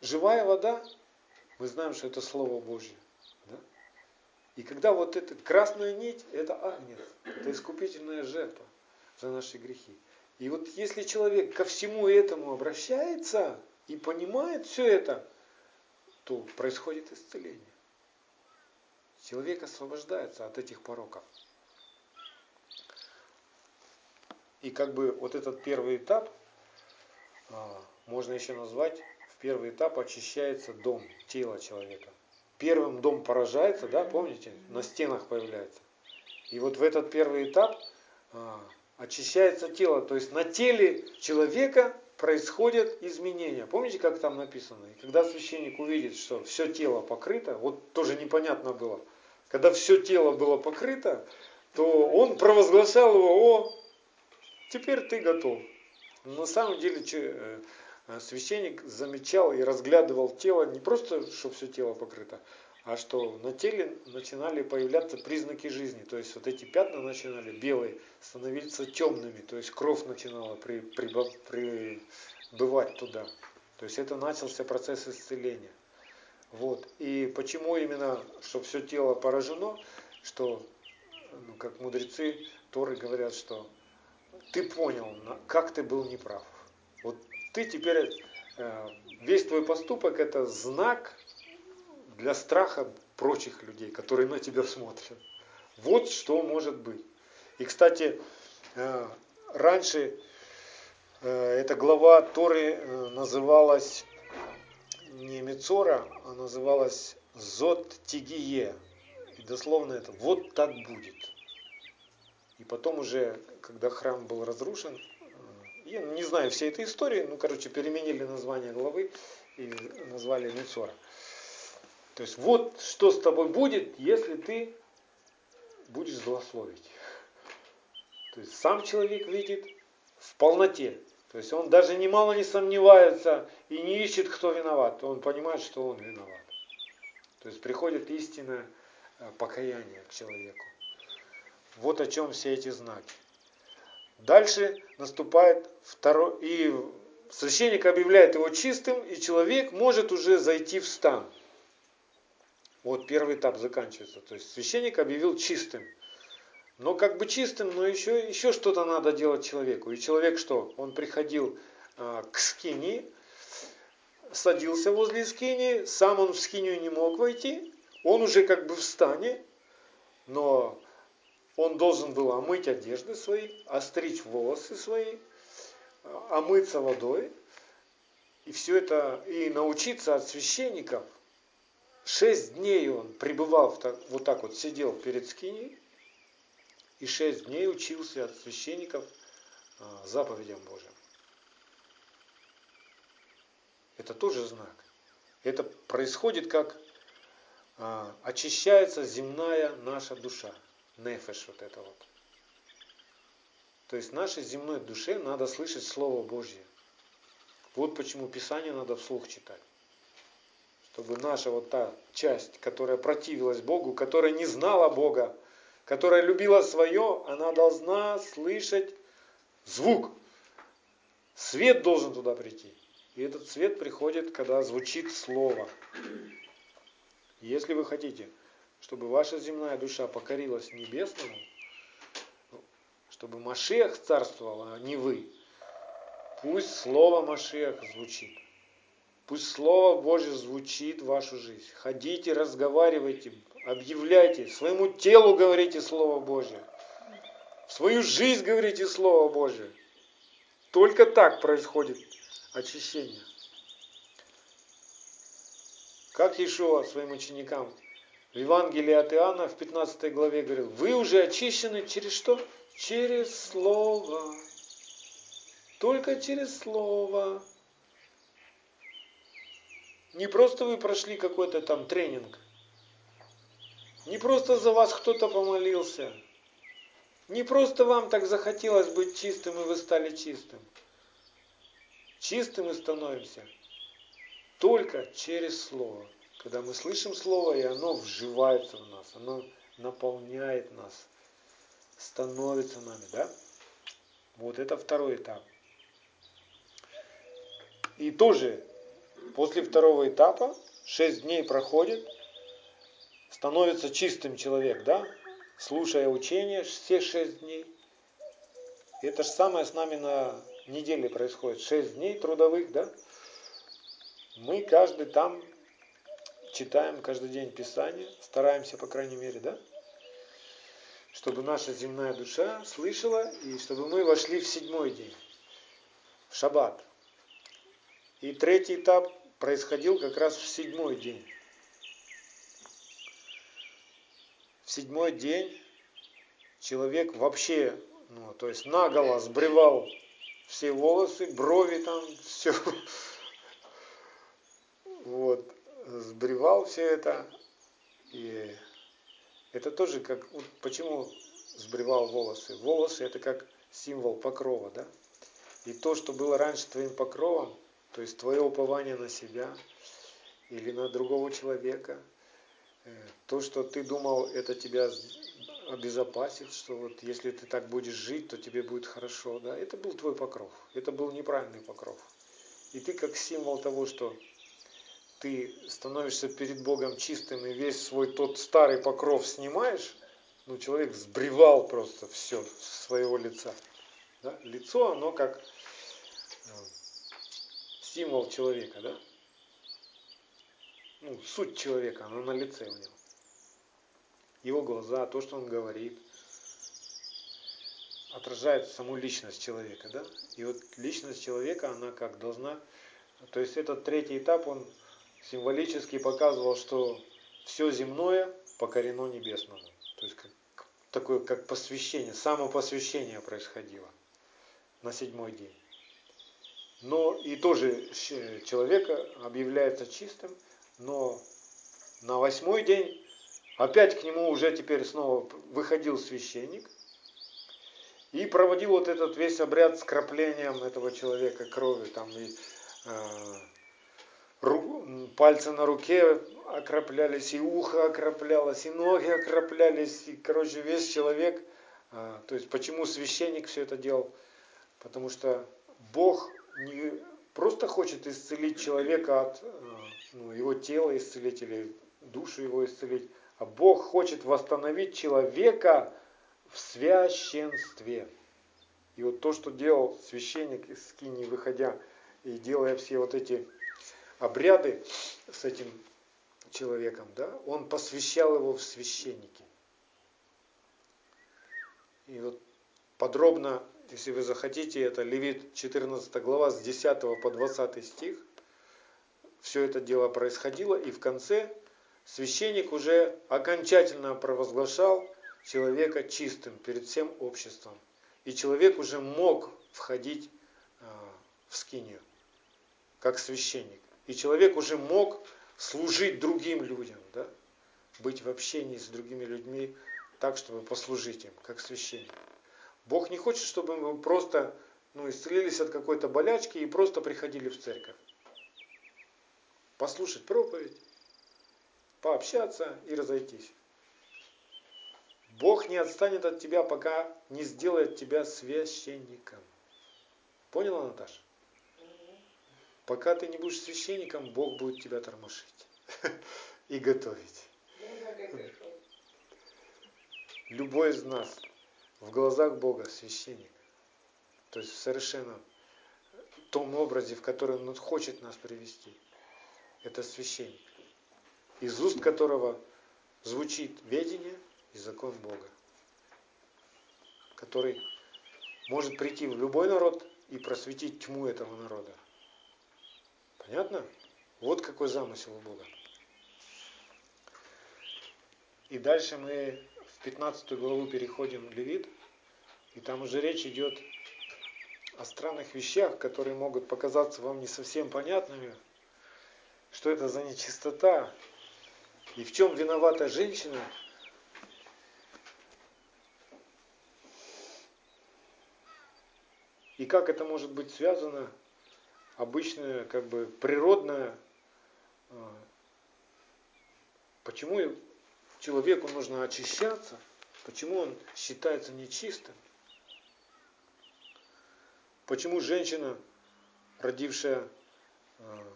Живая вода, мы знаем, что это Слово Божье. Да? И когда вот эта красная нить, это агнец, это искупительная жертва за наши грехи. И вот если человек ко всему этому обращается и понимает все это, то происходит исцеление. Человек освобождается от этих пороков. И как бы вот этот первый этап а, можно еще назвать, первый этап очищается дом, тело человека. Первым дом поражается, да, помните, на стенах появляется. И вот в этот первый этап а, очищается тело, то есть на теле человека происходят изменения. Помните, как там написано? И когда священник увидит, что все тело покрыто, вот тоже непонятно было – когда все тело было покрыто, то он провозглашал его, о, теперь ты готов. Но на самом деле э, священник замечал и разглядывал тело не просто, что все тело покрыто, а что на теле начинали появляться признаки жизни. То есть вот эти пятна начинали белые становиться темными, то есть кровь начинала при, при, прибывать туда. То есть это начался процесс исцеления. Вот. И почему именно, что все тело поражено, что, ну, как мудрецы Торы говорят, что ты понял, как ты был неправ. Ты теперь, э, весь твой поступок это знак для страха прочих людей, которые на тебя смотрят. Вот что может быть. И, кстати, э, раньше э, эта глава Торы называлась не Мецора, а называлась зот тигие. И дословно это вот так будет. И потом уже, когда храм был разрушен, я не знаю всей этой истории, ну, короче, переменили название главы и назвали Мицора. То есть вот что с тобой будет, если ты будешь злословить. То есть сам человек видит в полноте. То есть он даже немало не сомневается и не ищет, кто виноват. Он понимает, что он виноват. То есть приходит истинное э, покаяние к человеку. Вот о чем все эти знаки. Дальше наступает второй, и священник объявляет его чистым, и человек может уже зайти в стан. Вот первый этап заканчивается. То есть священник объявил чистым. Но как бы чистым, но еще, еще что-то надо делать человеку. И человек что? Он приходил э, к скинии, садился возле скинии, сам он в скинию не мог войти, он уже как бы в стане, но он должен был омыть одежды свои, остричь волосы свои, омыться водой, и все это, и научиться от священников Шесть дней он пребывал, вот так вот сидел перед скиней, и шесть дней учился от священников а, заповедям Божьим. Это тоже знак. Это происходит, как а, очищается земная наша душа. Нефеш вот это вот. То есть нашей земной душе надо слышать Слово Божье. Вот почему Писание надо вслух читать чтобы наша вот та часть, которая противилась Богу, которая не знала Бога, которая любила свое, она должна слышать звук. Свет должен туда прийти. И этот свет приходит, когда звучит Слово. Если вы хотите, чтобы ваша земная душа покорилась небесному, чтобы Машех царствовал, а не вы, пусть Слово Машех звучит. Пусть Слово Божье звучит в вашу жизнь. Ходите, разговаривайте, объявляйте, своему телу говорите Слово Божье. В свою жизнь говорите Слово Божье. Только так происходит очищение. Как Иешуа своим ученикам в Евангелии от Иоанна в 15 главе говорил, вы уже очищены через что? Через Слово. Только через Слово. Не просто вы прошли какой-то там тренинг. Не просто за вас кто-то помолился. Не просто вам так захотелось быть чистым, и вы стали чистым. Чистым мы становимся только через Слово. Когда мы слышим Слово, и оно вживается в нас, оно наполняет нас, становится нами, да? Вот это второй этап. И тоже После второго этапа, 6 дней проходит, становится чистым человек, да, слушая учение все 6 дней. Это же самое с нами на неделе происходит. 6 дней трудовых, да. Мы каждый там читаем каждый день Писание, стараемся, по крайней мере, да, чтобы наша земная душа слышала, и чтобы мы вошли в седьмой день, в шаббат. И третий этап происходил как раз в седьмой день. В седьмой день человек вообще, ну, то есть наголо сбривал все волосы, брови там, все. Вот, сбривал все это. И это тоже как, вот почему сбривал волосы? Волосы это как символ покрова, да? И то, что было раньше твоим покровом, то есть твое упование на себя или на другого человека, э, то, что ты думал, это тебя обезопасит, что вот если ты так будешь жить, то тебе будет хорошо, да, это был твой покров, это был неправильный покров. И ты как символ того, что ты становишься перед Богом чистым и весь свой тот старый покров снимаешь, ну, человек сбривал просто все своего лица. Да? Лицо, оно как э, символ человека, да? Ну, суть человека, она на лице у него. Его глаза, то, что он говорит, отражает саму личность человека, да? И вот личность человека, она как должна... То есть этот третий этап, он символически показывал, что все земное покорено небесному. То есть как, такое как посвящение, самопосвящение происходило на седьмой день. Но и тоже человека объявляется чистым, но на восьмой день опять к нему уже теперь снова выходил священник и проводил вот этот весь обряд с краплением этого человека крови, там и э, ру, пальцы на руке окроплялись, и ухо окроплялось, и ноги окроплялись, и, короче, весь человек. Э, то есть, почему священник все это делал? Потому что Бог не просто хочет исцелить человека от э, ну, его тела, исцелить или душу его исцелить, а Бог хочет восстановить человека в священстве. И вот то, что делал священник из скини, выходя и делая все вот эти обряды с этим человеком, да, он посвящал его в священники. И вот подробно если вы захотите, это Левит 14 глава с 10 по 20 стих. Все это дело происходило, и в конце священник уже окончательно провозглашал человека чистым перед всем обществом. И человек уже мог входить а, в скинию, как священник. И человек уже мог служить другим людям, да? быть в общении с другими людьми так, чтобы послужить им, как священник. Бог не хочет, чтобы мы просто ну, исцелились от какой-то болячки и просто приходили в церковь. Послушать проповедь, пообщаться и разойтись. Бог не отстанет от тебя, пока не сделает тебя священником. Поняла, Наташа? Пока ты не будешь священником, Бог будет тебя тормошить и готовить. Любой из нас в глазах Бога священник. То есть в совершенно том образе, в который Он хочет нас привести. Это священник, из уст которого звучит ведение и закон Бога, который может прийти в любой народ и просветить тьму этого народа. Понятно? Вот какой замысел у Бога. И дальше мы в 15 главу переходим Левит, и там уже речь идет о странных вещах, которые могут показаться вам не совсем понятными, что это за нечистота, и в чем виновата женщина, и как это может быть связано, обычное, как бы природное, а, почему человеку нужно очищаться, почему он считается нечистым. Почему женщина, родившая э,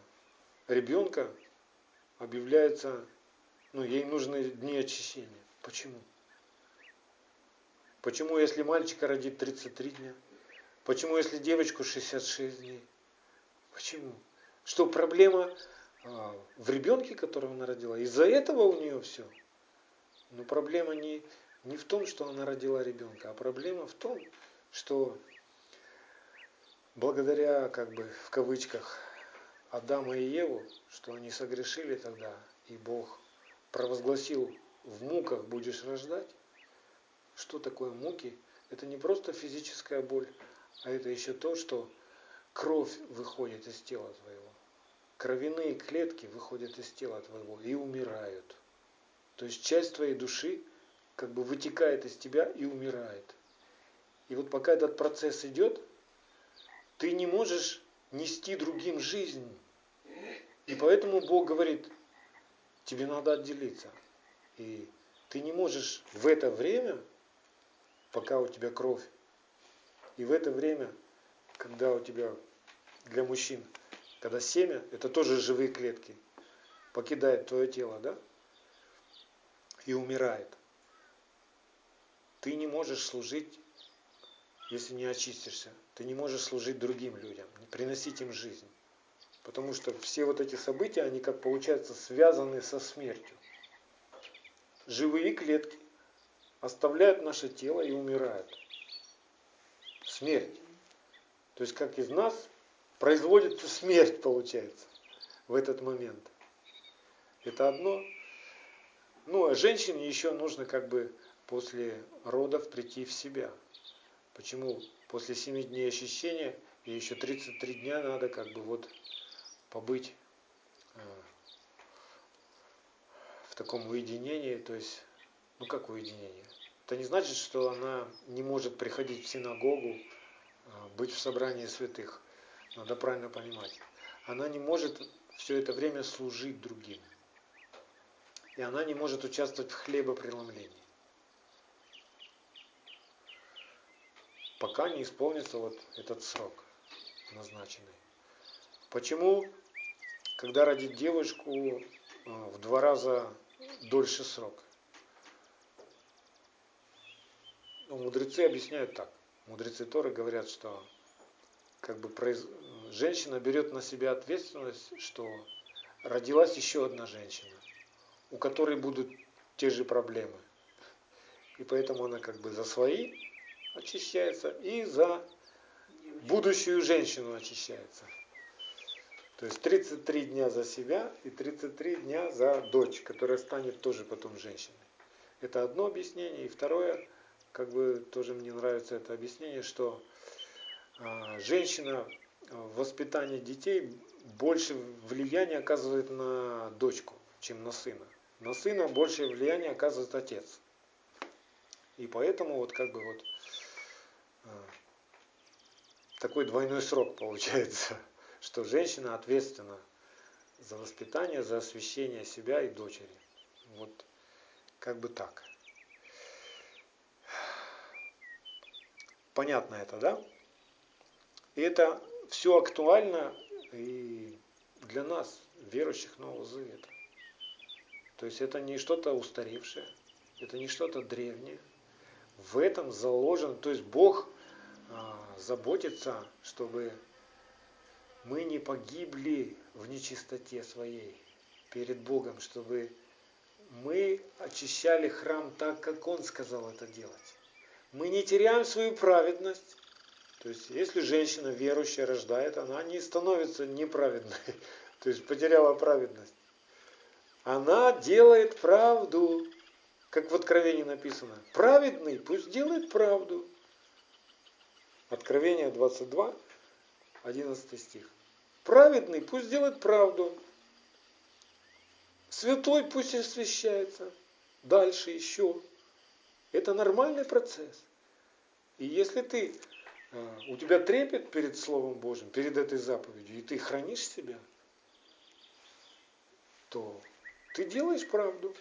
ребенка, объявляется, ну, ей нужны дни очищения. Почему? Почему, если мальчика родит 33 дня? Почему, если девочку 66 дней? Почему? Что проблема э, в ребенке, которого она родила? Из-за этого у нее все. Но проблема не, не в том, что она родила ребенка, а проблема в том, что благодаря, как бы, в кавычках, Адама и Еву, что они согрешили тогда, и Бог провозгласил, в муках будешь рождать. Что такое муки? Это не просто физическая боль, а это еще то, что кровь выходит из тела твоего. Кровяные клетки выходят из тела твоего и умирают. То есть часть твоей души как бы вытекает из тебя и умирает. И вот пока этот процесс идет, ты не можешь нести другим жизнь. И поэтому Бог говорит, тебе надо отделиться. И ты не можешь в это время, пока у тебя кровь, и в это время, когда у тебя для мужчин, когда семя, это тоже живые клетки, покидает твое тело, да? и умирает. Ты не можешь служить, если не очистишься. Ты не можешь служить другим людям, приносить им жизнь. Потому что все вот эти события, они как получается связаны со смертью. Живые клетки оставляют наше тело и умирают. Смерть. То есть как из нас производится смерть, получается, в этот момент. Это одно. Почему женщине еще нужно как бы после родов прийти в себя? Почему после 7 дней очищения и еще 33 дня надо как бы вот побыть э, в таком уединении, то есть, ну как уединение? Это не значит, что она не может приходить в синагогу, быть в собрании святых. Надо правильно понимать. Она не может все это время служить другим. И она не может участвовать в хлебопреломлении. Пока не исполнится вот этот срок назначенный. Почему, когда родить девушку, э, в два раза дольше срок? Ну, мудрецы объясняют так. Мудрецы Торы говорят, что как бы произ... женщина берет на себя ответственность, что родилась еще одна женщина, у которой будут те же проблемы. И поэтому она как бы за свои очищается и за будущую женщину очищается. То есть 33 дня за себя и 33 дня за дочь, которая станет тоже потом женщиной. Это одно объяснение. И второе, как бы тоже мне нравится это объяснение, что а, женщина в воспитании детей больше влияния оказывает на дочку, чем на сына. На сына большее влияние оказывает отец. И поэтому вот как бы вот а, такой двойной срок получается, что женщина ответственна за воспитание, за освящение себя и дочери. Вот как бы так. Понятно это, да? И это все актуально и для нас, верующих Нового Завета. То есть это не что-то устаревшее, это не что-то древнее. В этом заложен, то есть Бог а, заботится, чтобы мы не погибли в нечистоте своей перед Богом, чтобы мы очищали храм так, как Он сказал это делать. Мы не теряем свою праведность. То есть, если женщина верующая рождает, она не становится неправедной, то есть потеряла праведность. Она делает правду, как в Откровении написано. Праведный пусть делает правду. Откровение 22, 11 стих. Праведный пусть делает правду. Святой пусть освящается. Дальше еще. Это нормальный процесс. И если ты, э, у тебя трепет перед Словом Божьим, перед этой заповедью, и ты хранишь себя, то ты делаешь правду.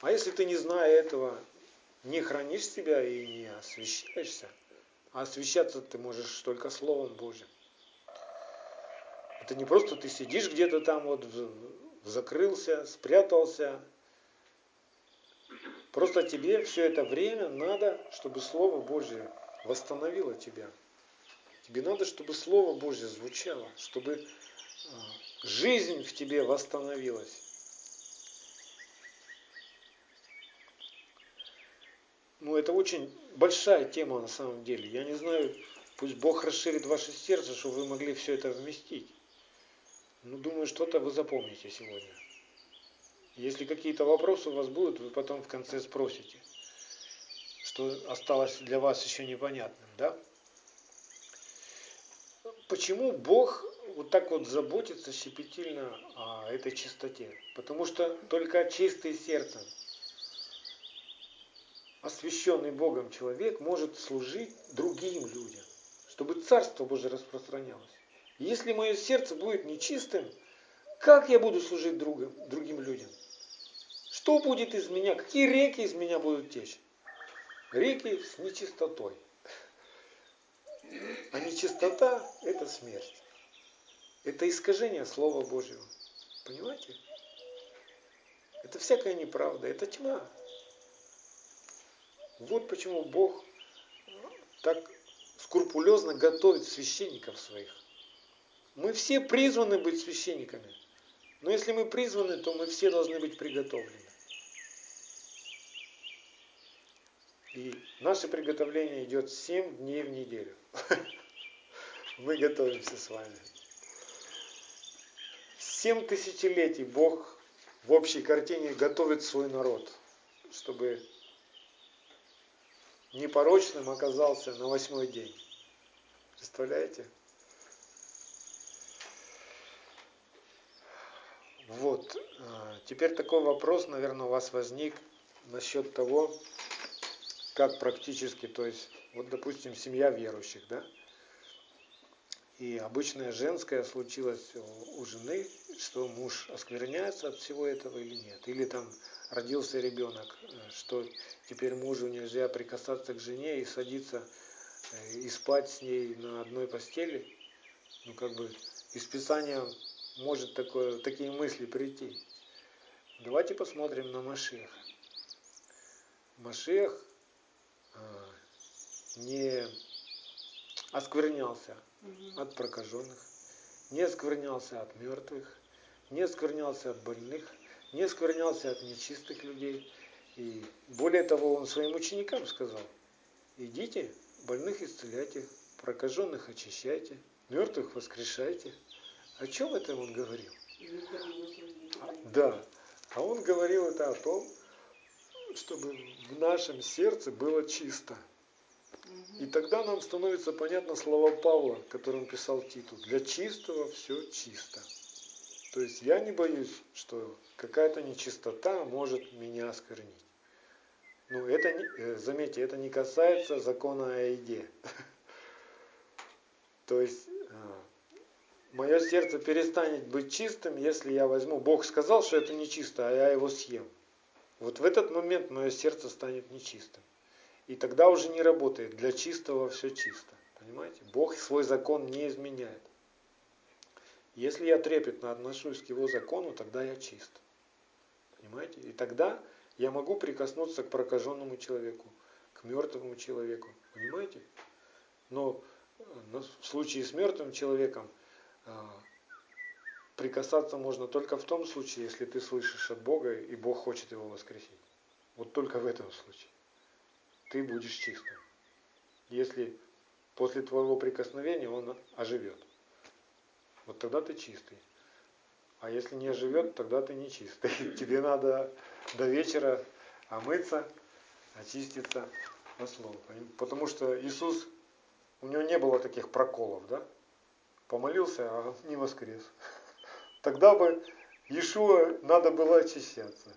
А если ты, не зная этого, не хранишь себя и не освящаешься, а освящаться ты можешь только Словом Божьим. Это не просто ты сидишь где-то там вот закрылся, спрятался. Просто тебе все это время надо, чтобы Слово Божье восстановило тебя. Тебе надо, чтобы Слово Божье звучало, чтобы а, жизнь в тебе восстановилась. Ну, это очень большая тема на самом деле. Я не знаю, пусть Бог расширит ваше сердце, чтобы вы могли все это вместить. Ну, думаю, что-то вы запомните сегодня. Если какие-то вопросы у вас будут, вы потом в конце спросите, что осталось для вас еще непонятным, да? Почему Бог вот так вот заботится щепетильно о этой чистоте? Потому что только чистое сердце освященный Богом человек может служить другим людям, чтобы Царство Божие распространялось. Если мое сердце будет нечистым, как я буду служить другим, другим людям? Что будет из меня? Какие реки из меня будут течь? Реки с нечистотой. А нечистота – это смерть. Это искажение Слова Божьего. Понимаете? Это всякая неправда, это тьма. Вот почему Бог так скрупулезно готовит священников своих. Мы все призваны быть священниками. Но если мы призваны, то мы все должны быть приготовлены. И наше приготовление идет 7 дней в неделю. Мы готовимся с вами. Семь тысячелетий Бог в общей картине готовит свой народ, чтобы непорочным оказался на восьмой день. Представляете? Вот. А, теперь такой вопрос, наверное, у вас возник насчет того, как практически, то есть, вот, допустим, семья верующих, да, и обычная женская случилась у жены, что муж оскверняется от всего этого или нет. Или там родился ребенок, э, что теперь мужу нельзя прикасаться к жене и садиться э, и спать с ней на одной постели. Ну, как бы из Писания может такое, такие мысли прийти. Давайте посмотрим на Машеха. Машех не осквернялся от прокаженных, не осквернялся от мертвых, не осквернялся от больных, не осквернялся от нечистых людей. И более того, он своим ученикам сказал, идите, больных исцеляйте, прокаженных очищайте, мертвых воскрешайте. О чем это он говорил? А, да, а он говорил это о том, чтобы в нашем сердце было чисто. И тогда нам становится понятно слова Павла, которые он писал Титу. Для чистого все чисто. То есть я не боюсь, что какая-то нечистота может меня осквернить. Ну, это, э, заметьте, это не касается закона о еде. То есть а, мое сердце перестанет быть чистым, если я возьму. Бог сказал, что это нечисто, а я его съем. Вот в этот момент мое сердце станет нечистым. И тогда уже не работает. Для чистого все чисто. Понимаете? Бог свой закон не изменяет. Если я трепетно отношусь к его закону, тогда я чист. Понимаете? И тогда я могу прикоснуться к прокаженному человеку, к мертвому человеку. Понимаете? Но э, в случае с мертвым человеком а, прикасаться можно только в том случае, если ты слышишь от Бога, и Бог хочет его воскресить. Вот только в этом случае ты будешь чистым. Если после твоего прикосновения он оживет. Вот тогда ты чистый. А если не оживет, тогда ты не чистый. Тебе надо до вечера омыться, очиститься на слово. Потому что Иисус, у него не было таких проколов, да? Помолился, а не воскрес. Тогда бы Иешуа надо было очищаться.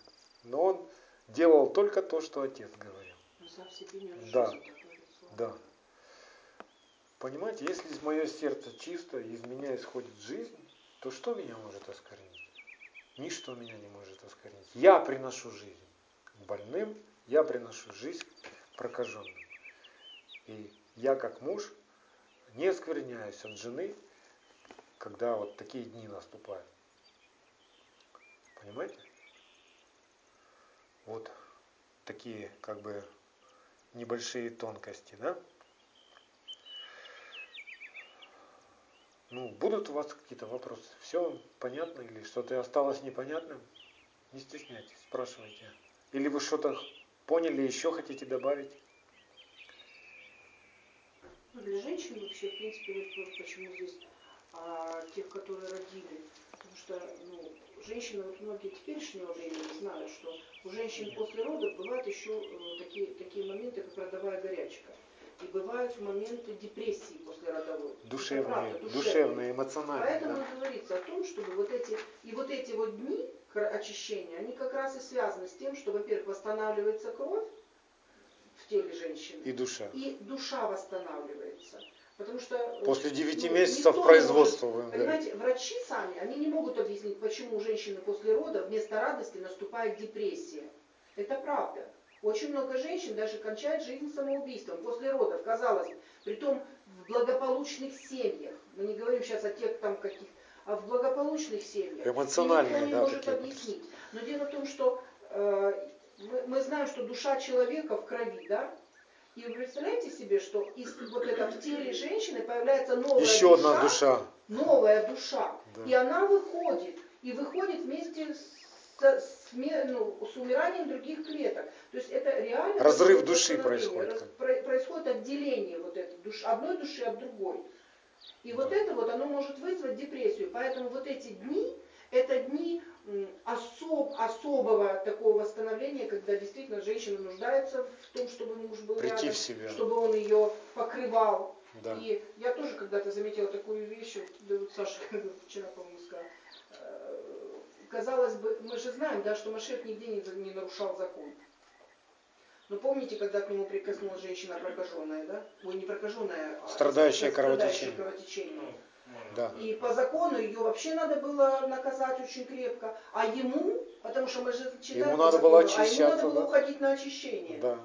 Но он делал только то, что Отец говорил не Да, да. Понимаете, если мое сердце чисто, из меня исходит жизнь, то что меня может оскорнить? Ничто меня не может оскорнить. Я приношу жизнь больным, я приношу жизнь прокаженным. И я как муж не оскверняюсь от жены, когда вот такие дни наступают. Понимаете? Вот такие как бы небольшие тонкости, да? Ну, будут у вас какие-то вопросы? Все понятно или что-то осталось непонятным? Не стесняйтесь, спрашивайте. Или вы что-то поняли, еще хотите добавить? Ну, для женщин вообще, в принципе, вот почему здесь а, тех, которые родили. Потому что ну, женщины, вот многие теперешнего времени знают, что у женщин после родов бывают еще э, такие, такие моменты, как родовая горячка. И бывают моменты депрессии после родовой. Душевные, правда, душевные, душевные, эмоциональные. Поэтому да? говорится о том, чтобы вот эти, и вот эти вот дни очищения, они как раз и связаны с тем, что, во-первых, восстанавливается кровь в теле женщины. И душа. И душа восстанавливается. Потому что э, После 9 ну, месяцев производства, может, Понимаете, врачи сами, они не могут объяснить, почему у женщины после рода вместо радости наступает депрессия. Это правда. Очень много женщин даже кончают жизнь самоубийством после родов, казалось, притом в благополучных семьях. Мы не говорим сейчас о тех там каких а в благополучных семьях. Эмоциональные, никто не да, может объяснить. Но дело в том, что э, мы, мы знаем, что душа человека в крови, да, и вы представляете себе, что из вот это в теле женщины появляется новая Еще душа, одна душа. новая душа, да. и она выходит, и выходит вместе с, с, ну, с умиранием других клеток. То есть это реально разрыв души происходит. Раз, происходит отделение вот этой души, одной души от другой. И да. вот это вот оно может вызвать депрессию. Поэтому вот эти дни, это дни особ, особого такого восстановления, когда действительно женщина нуждается в том, чтобы муж был Прийти рядом, в себя. чтобы он ее покрывал. Да. И я тоже когда-то заметила такую вещь, да вот Саша вчера, по-моему, сказал. Э, Казалось бы, мы же знаем, да, что Машех нигде не, не нарушал закон. Но помните, когда к нему прикоснулась женщина прокаженная, да? Ой, не прокаженная, а Страдающая страдающая кровотечением. Да. И по закону ее вообще надо было наказать очень крепко. А ему, потому что мы же читаем Ему надо было закону, а ему надо было да. уходить на очищение. Да.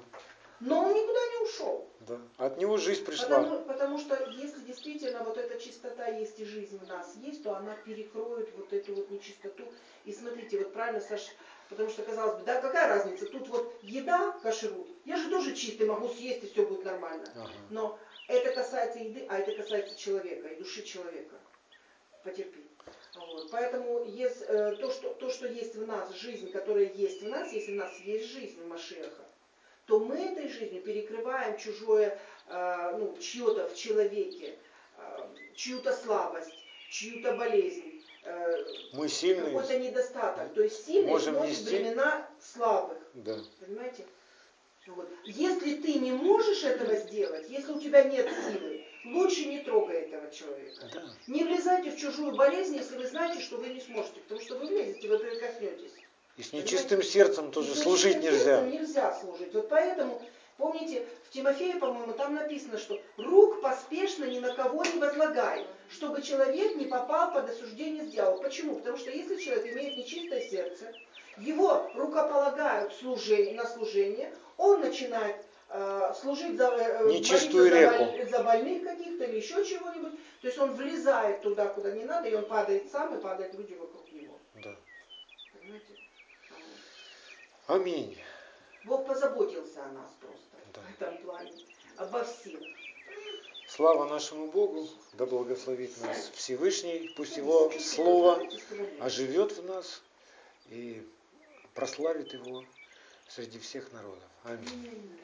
Но он никуда не ушел. Да. От него жизнь пришла. Потому, потому что если действительно вот эта чистота есть и жизнь в нас есть, то она перекроет вот эту вот нечистоту. И смотрите, вот правильно, Саш, потому что казалось бы, да, какая разница, тут вот еда, кашрут, я же тоже чистый, могу съесть и все будет нормально. Ага. Но это касается еды, а это касается человека и души человека. Потерпи. Вот. Поэтому есть, э, то, что, то, что есть в нас, жизнь, которая есть в нас, если в нас есть жизнь Машеха, то мы этой жизнью перекрываем чужое, э, ну, чье-то в человеке, э, чью-то слабость, чью-то болезнь, э, Мы сильные. какой-то недостаток. То есть сильный Можем носит нести. времена слабых. Да. Понимаете? Вот. Если ты не можешь этого сделать, если у тебя нет силы, лучше не трогай этого человека. Да. Не влезайте в чужую болезнь, если вы знаете, что вы не сможете, потому что вы влезете, вы прикоснетесь. И с нечистым сердцем тоже служить нельзя. Нельзя служить. Вот поэтому, помните, в Тимофее, по-моему, там написано, что рук поспешно ни на кого не возлагай, чтобы человек не попал под осуждение дьявола. Почему? Потому что если человек имеет нечистое сердце, его рукополагают служение, на служение, он начинает э, служить за, э, Нечистую за, реку. за больных каких-то или еще чего-нибудь. То есть он влезает туда, куда не надо, и он падает сам, и падают люди вокруг него. Да. Понимаете? Аминь. Бог позаботился о нас просто Да. в этом плане, обо всех. Слава нашему Богу, да благословит нас Всевышний, пусть Его Слово оживет в нас и прославит Его среди всех народов. Аминь.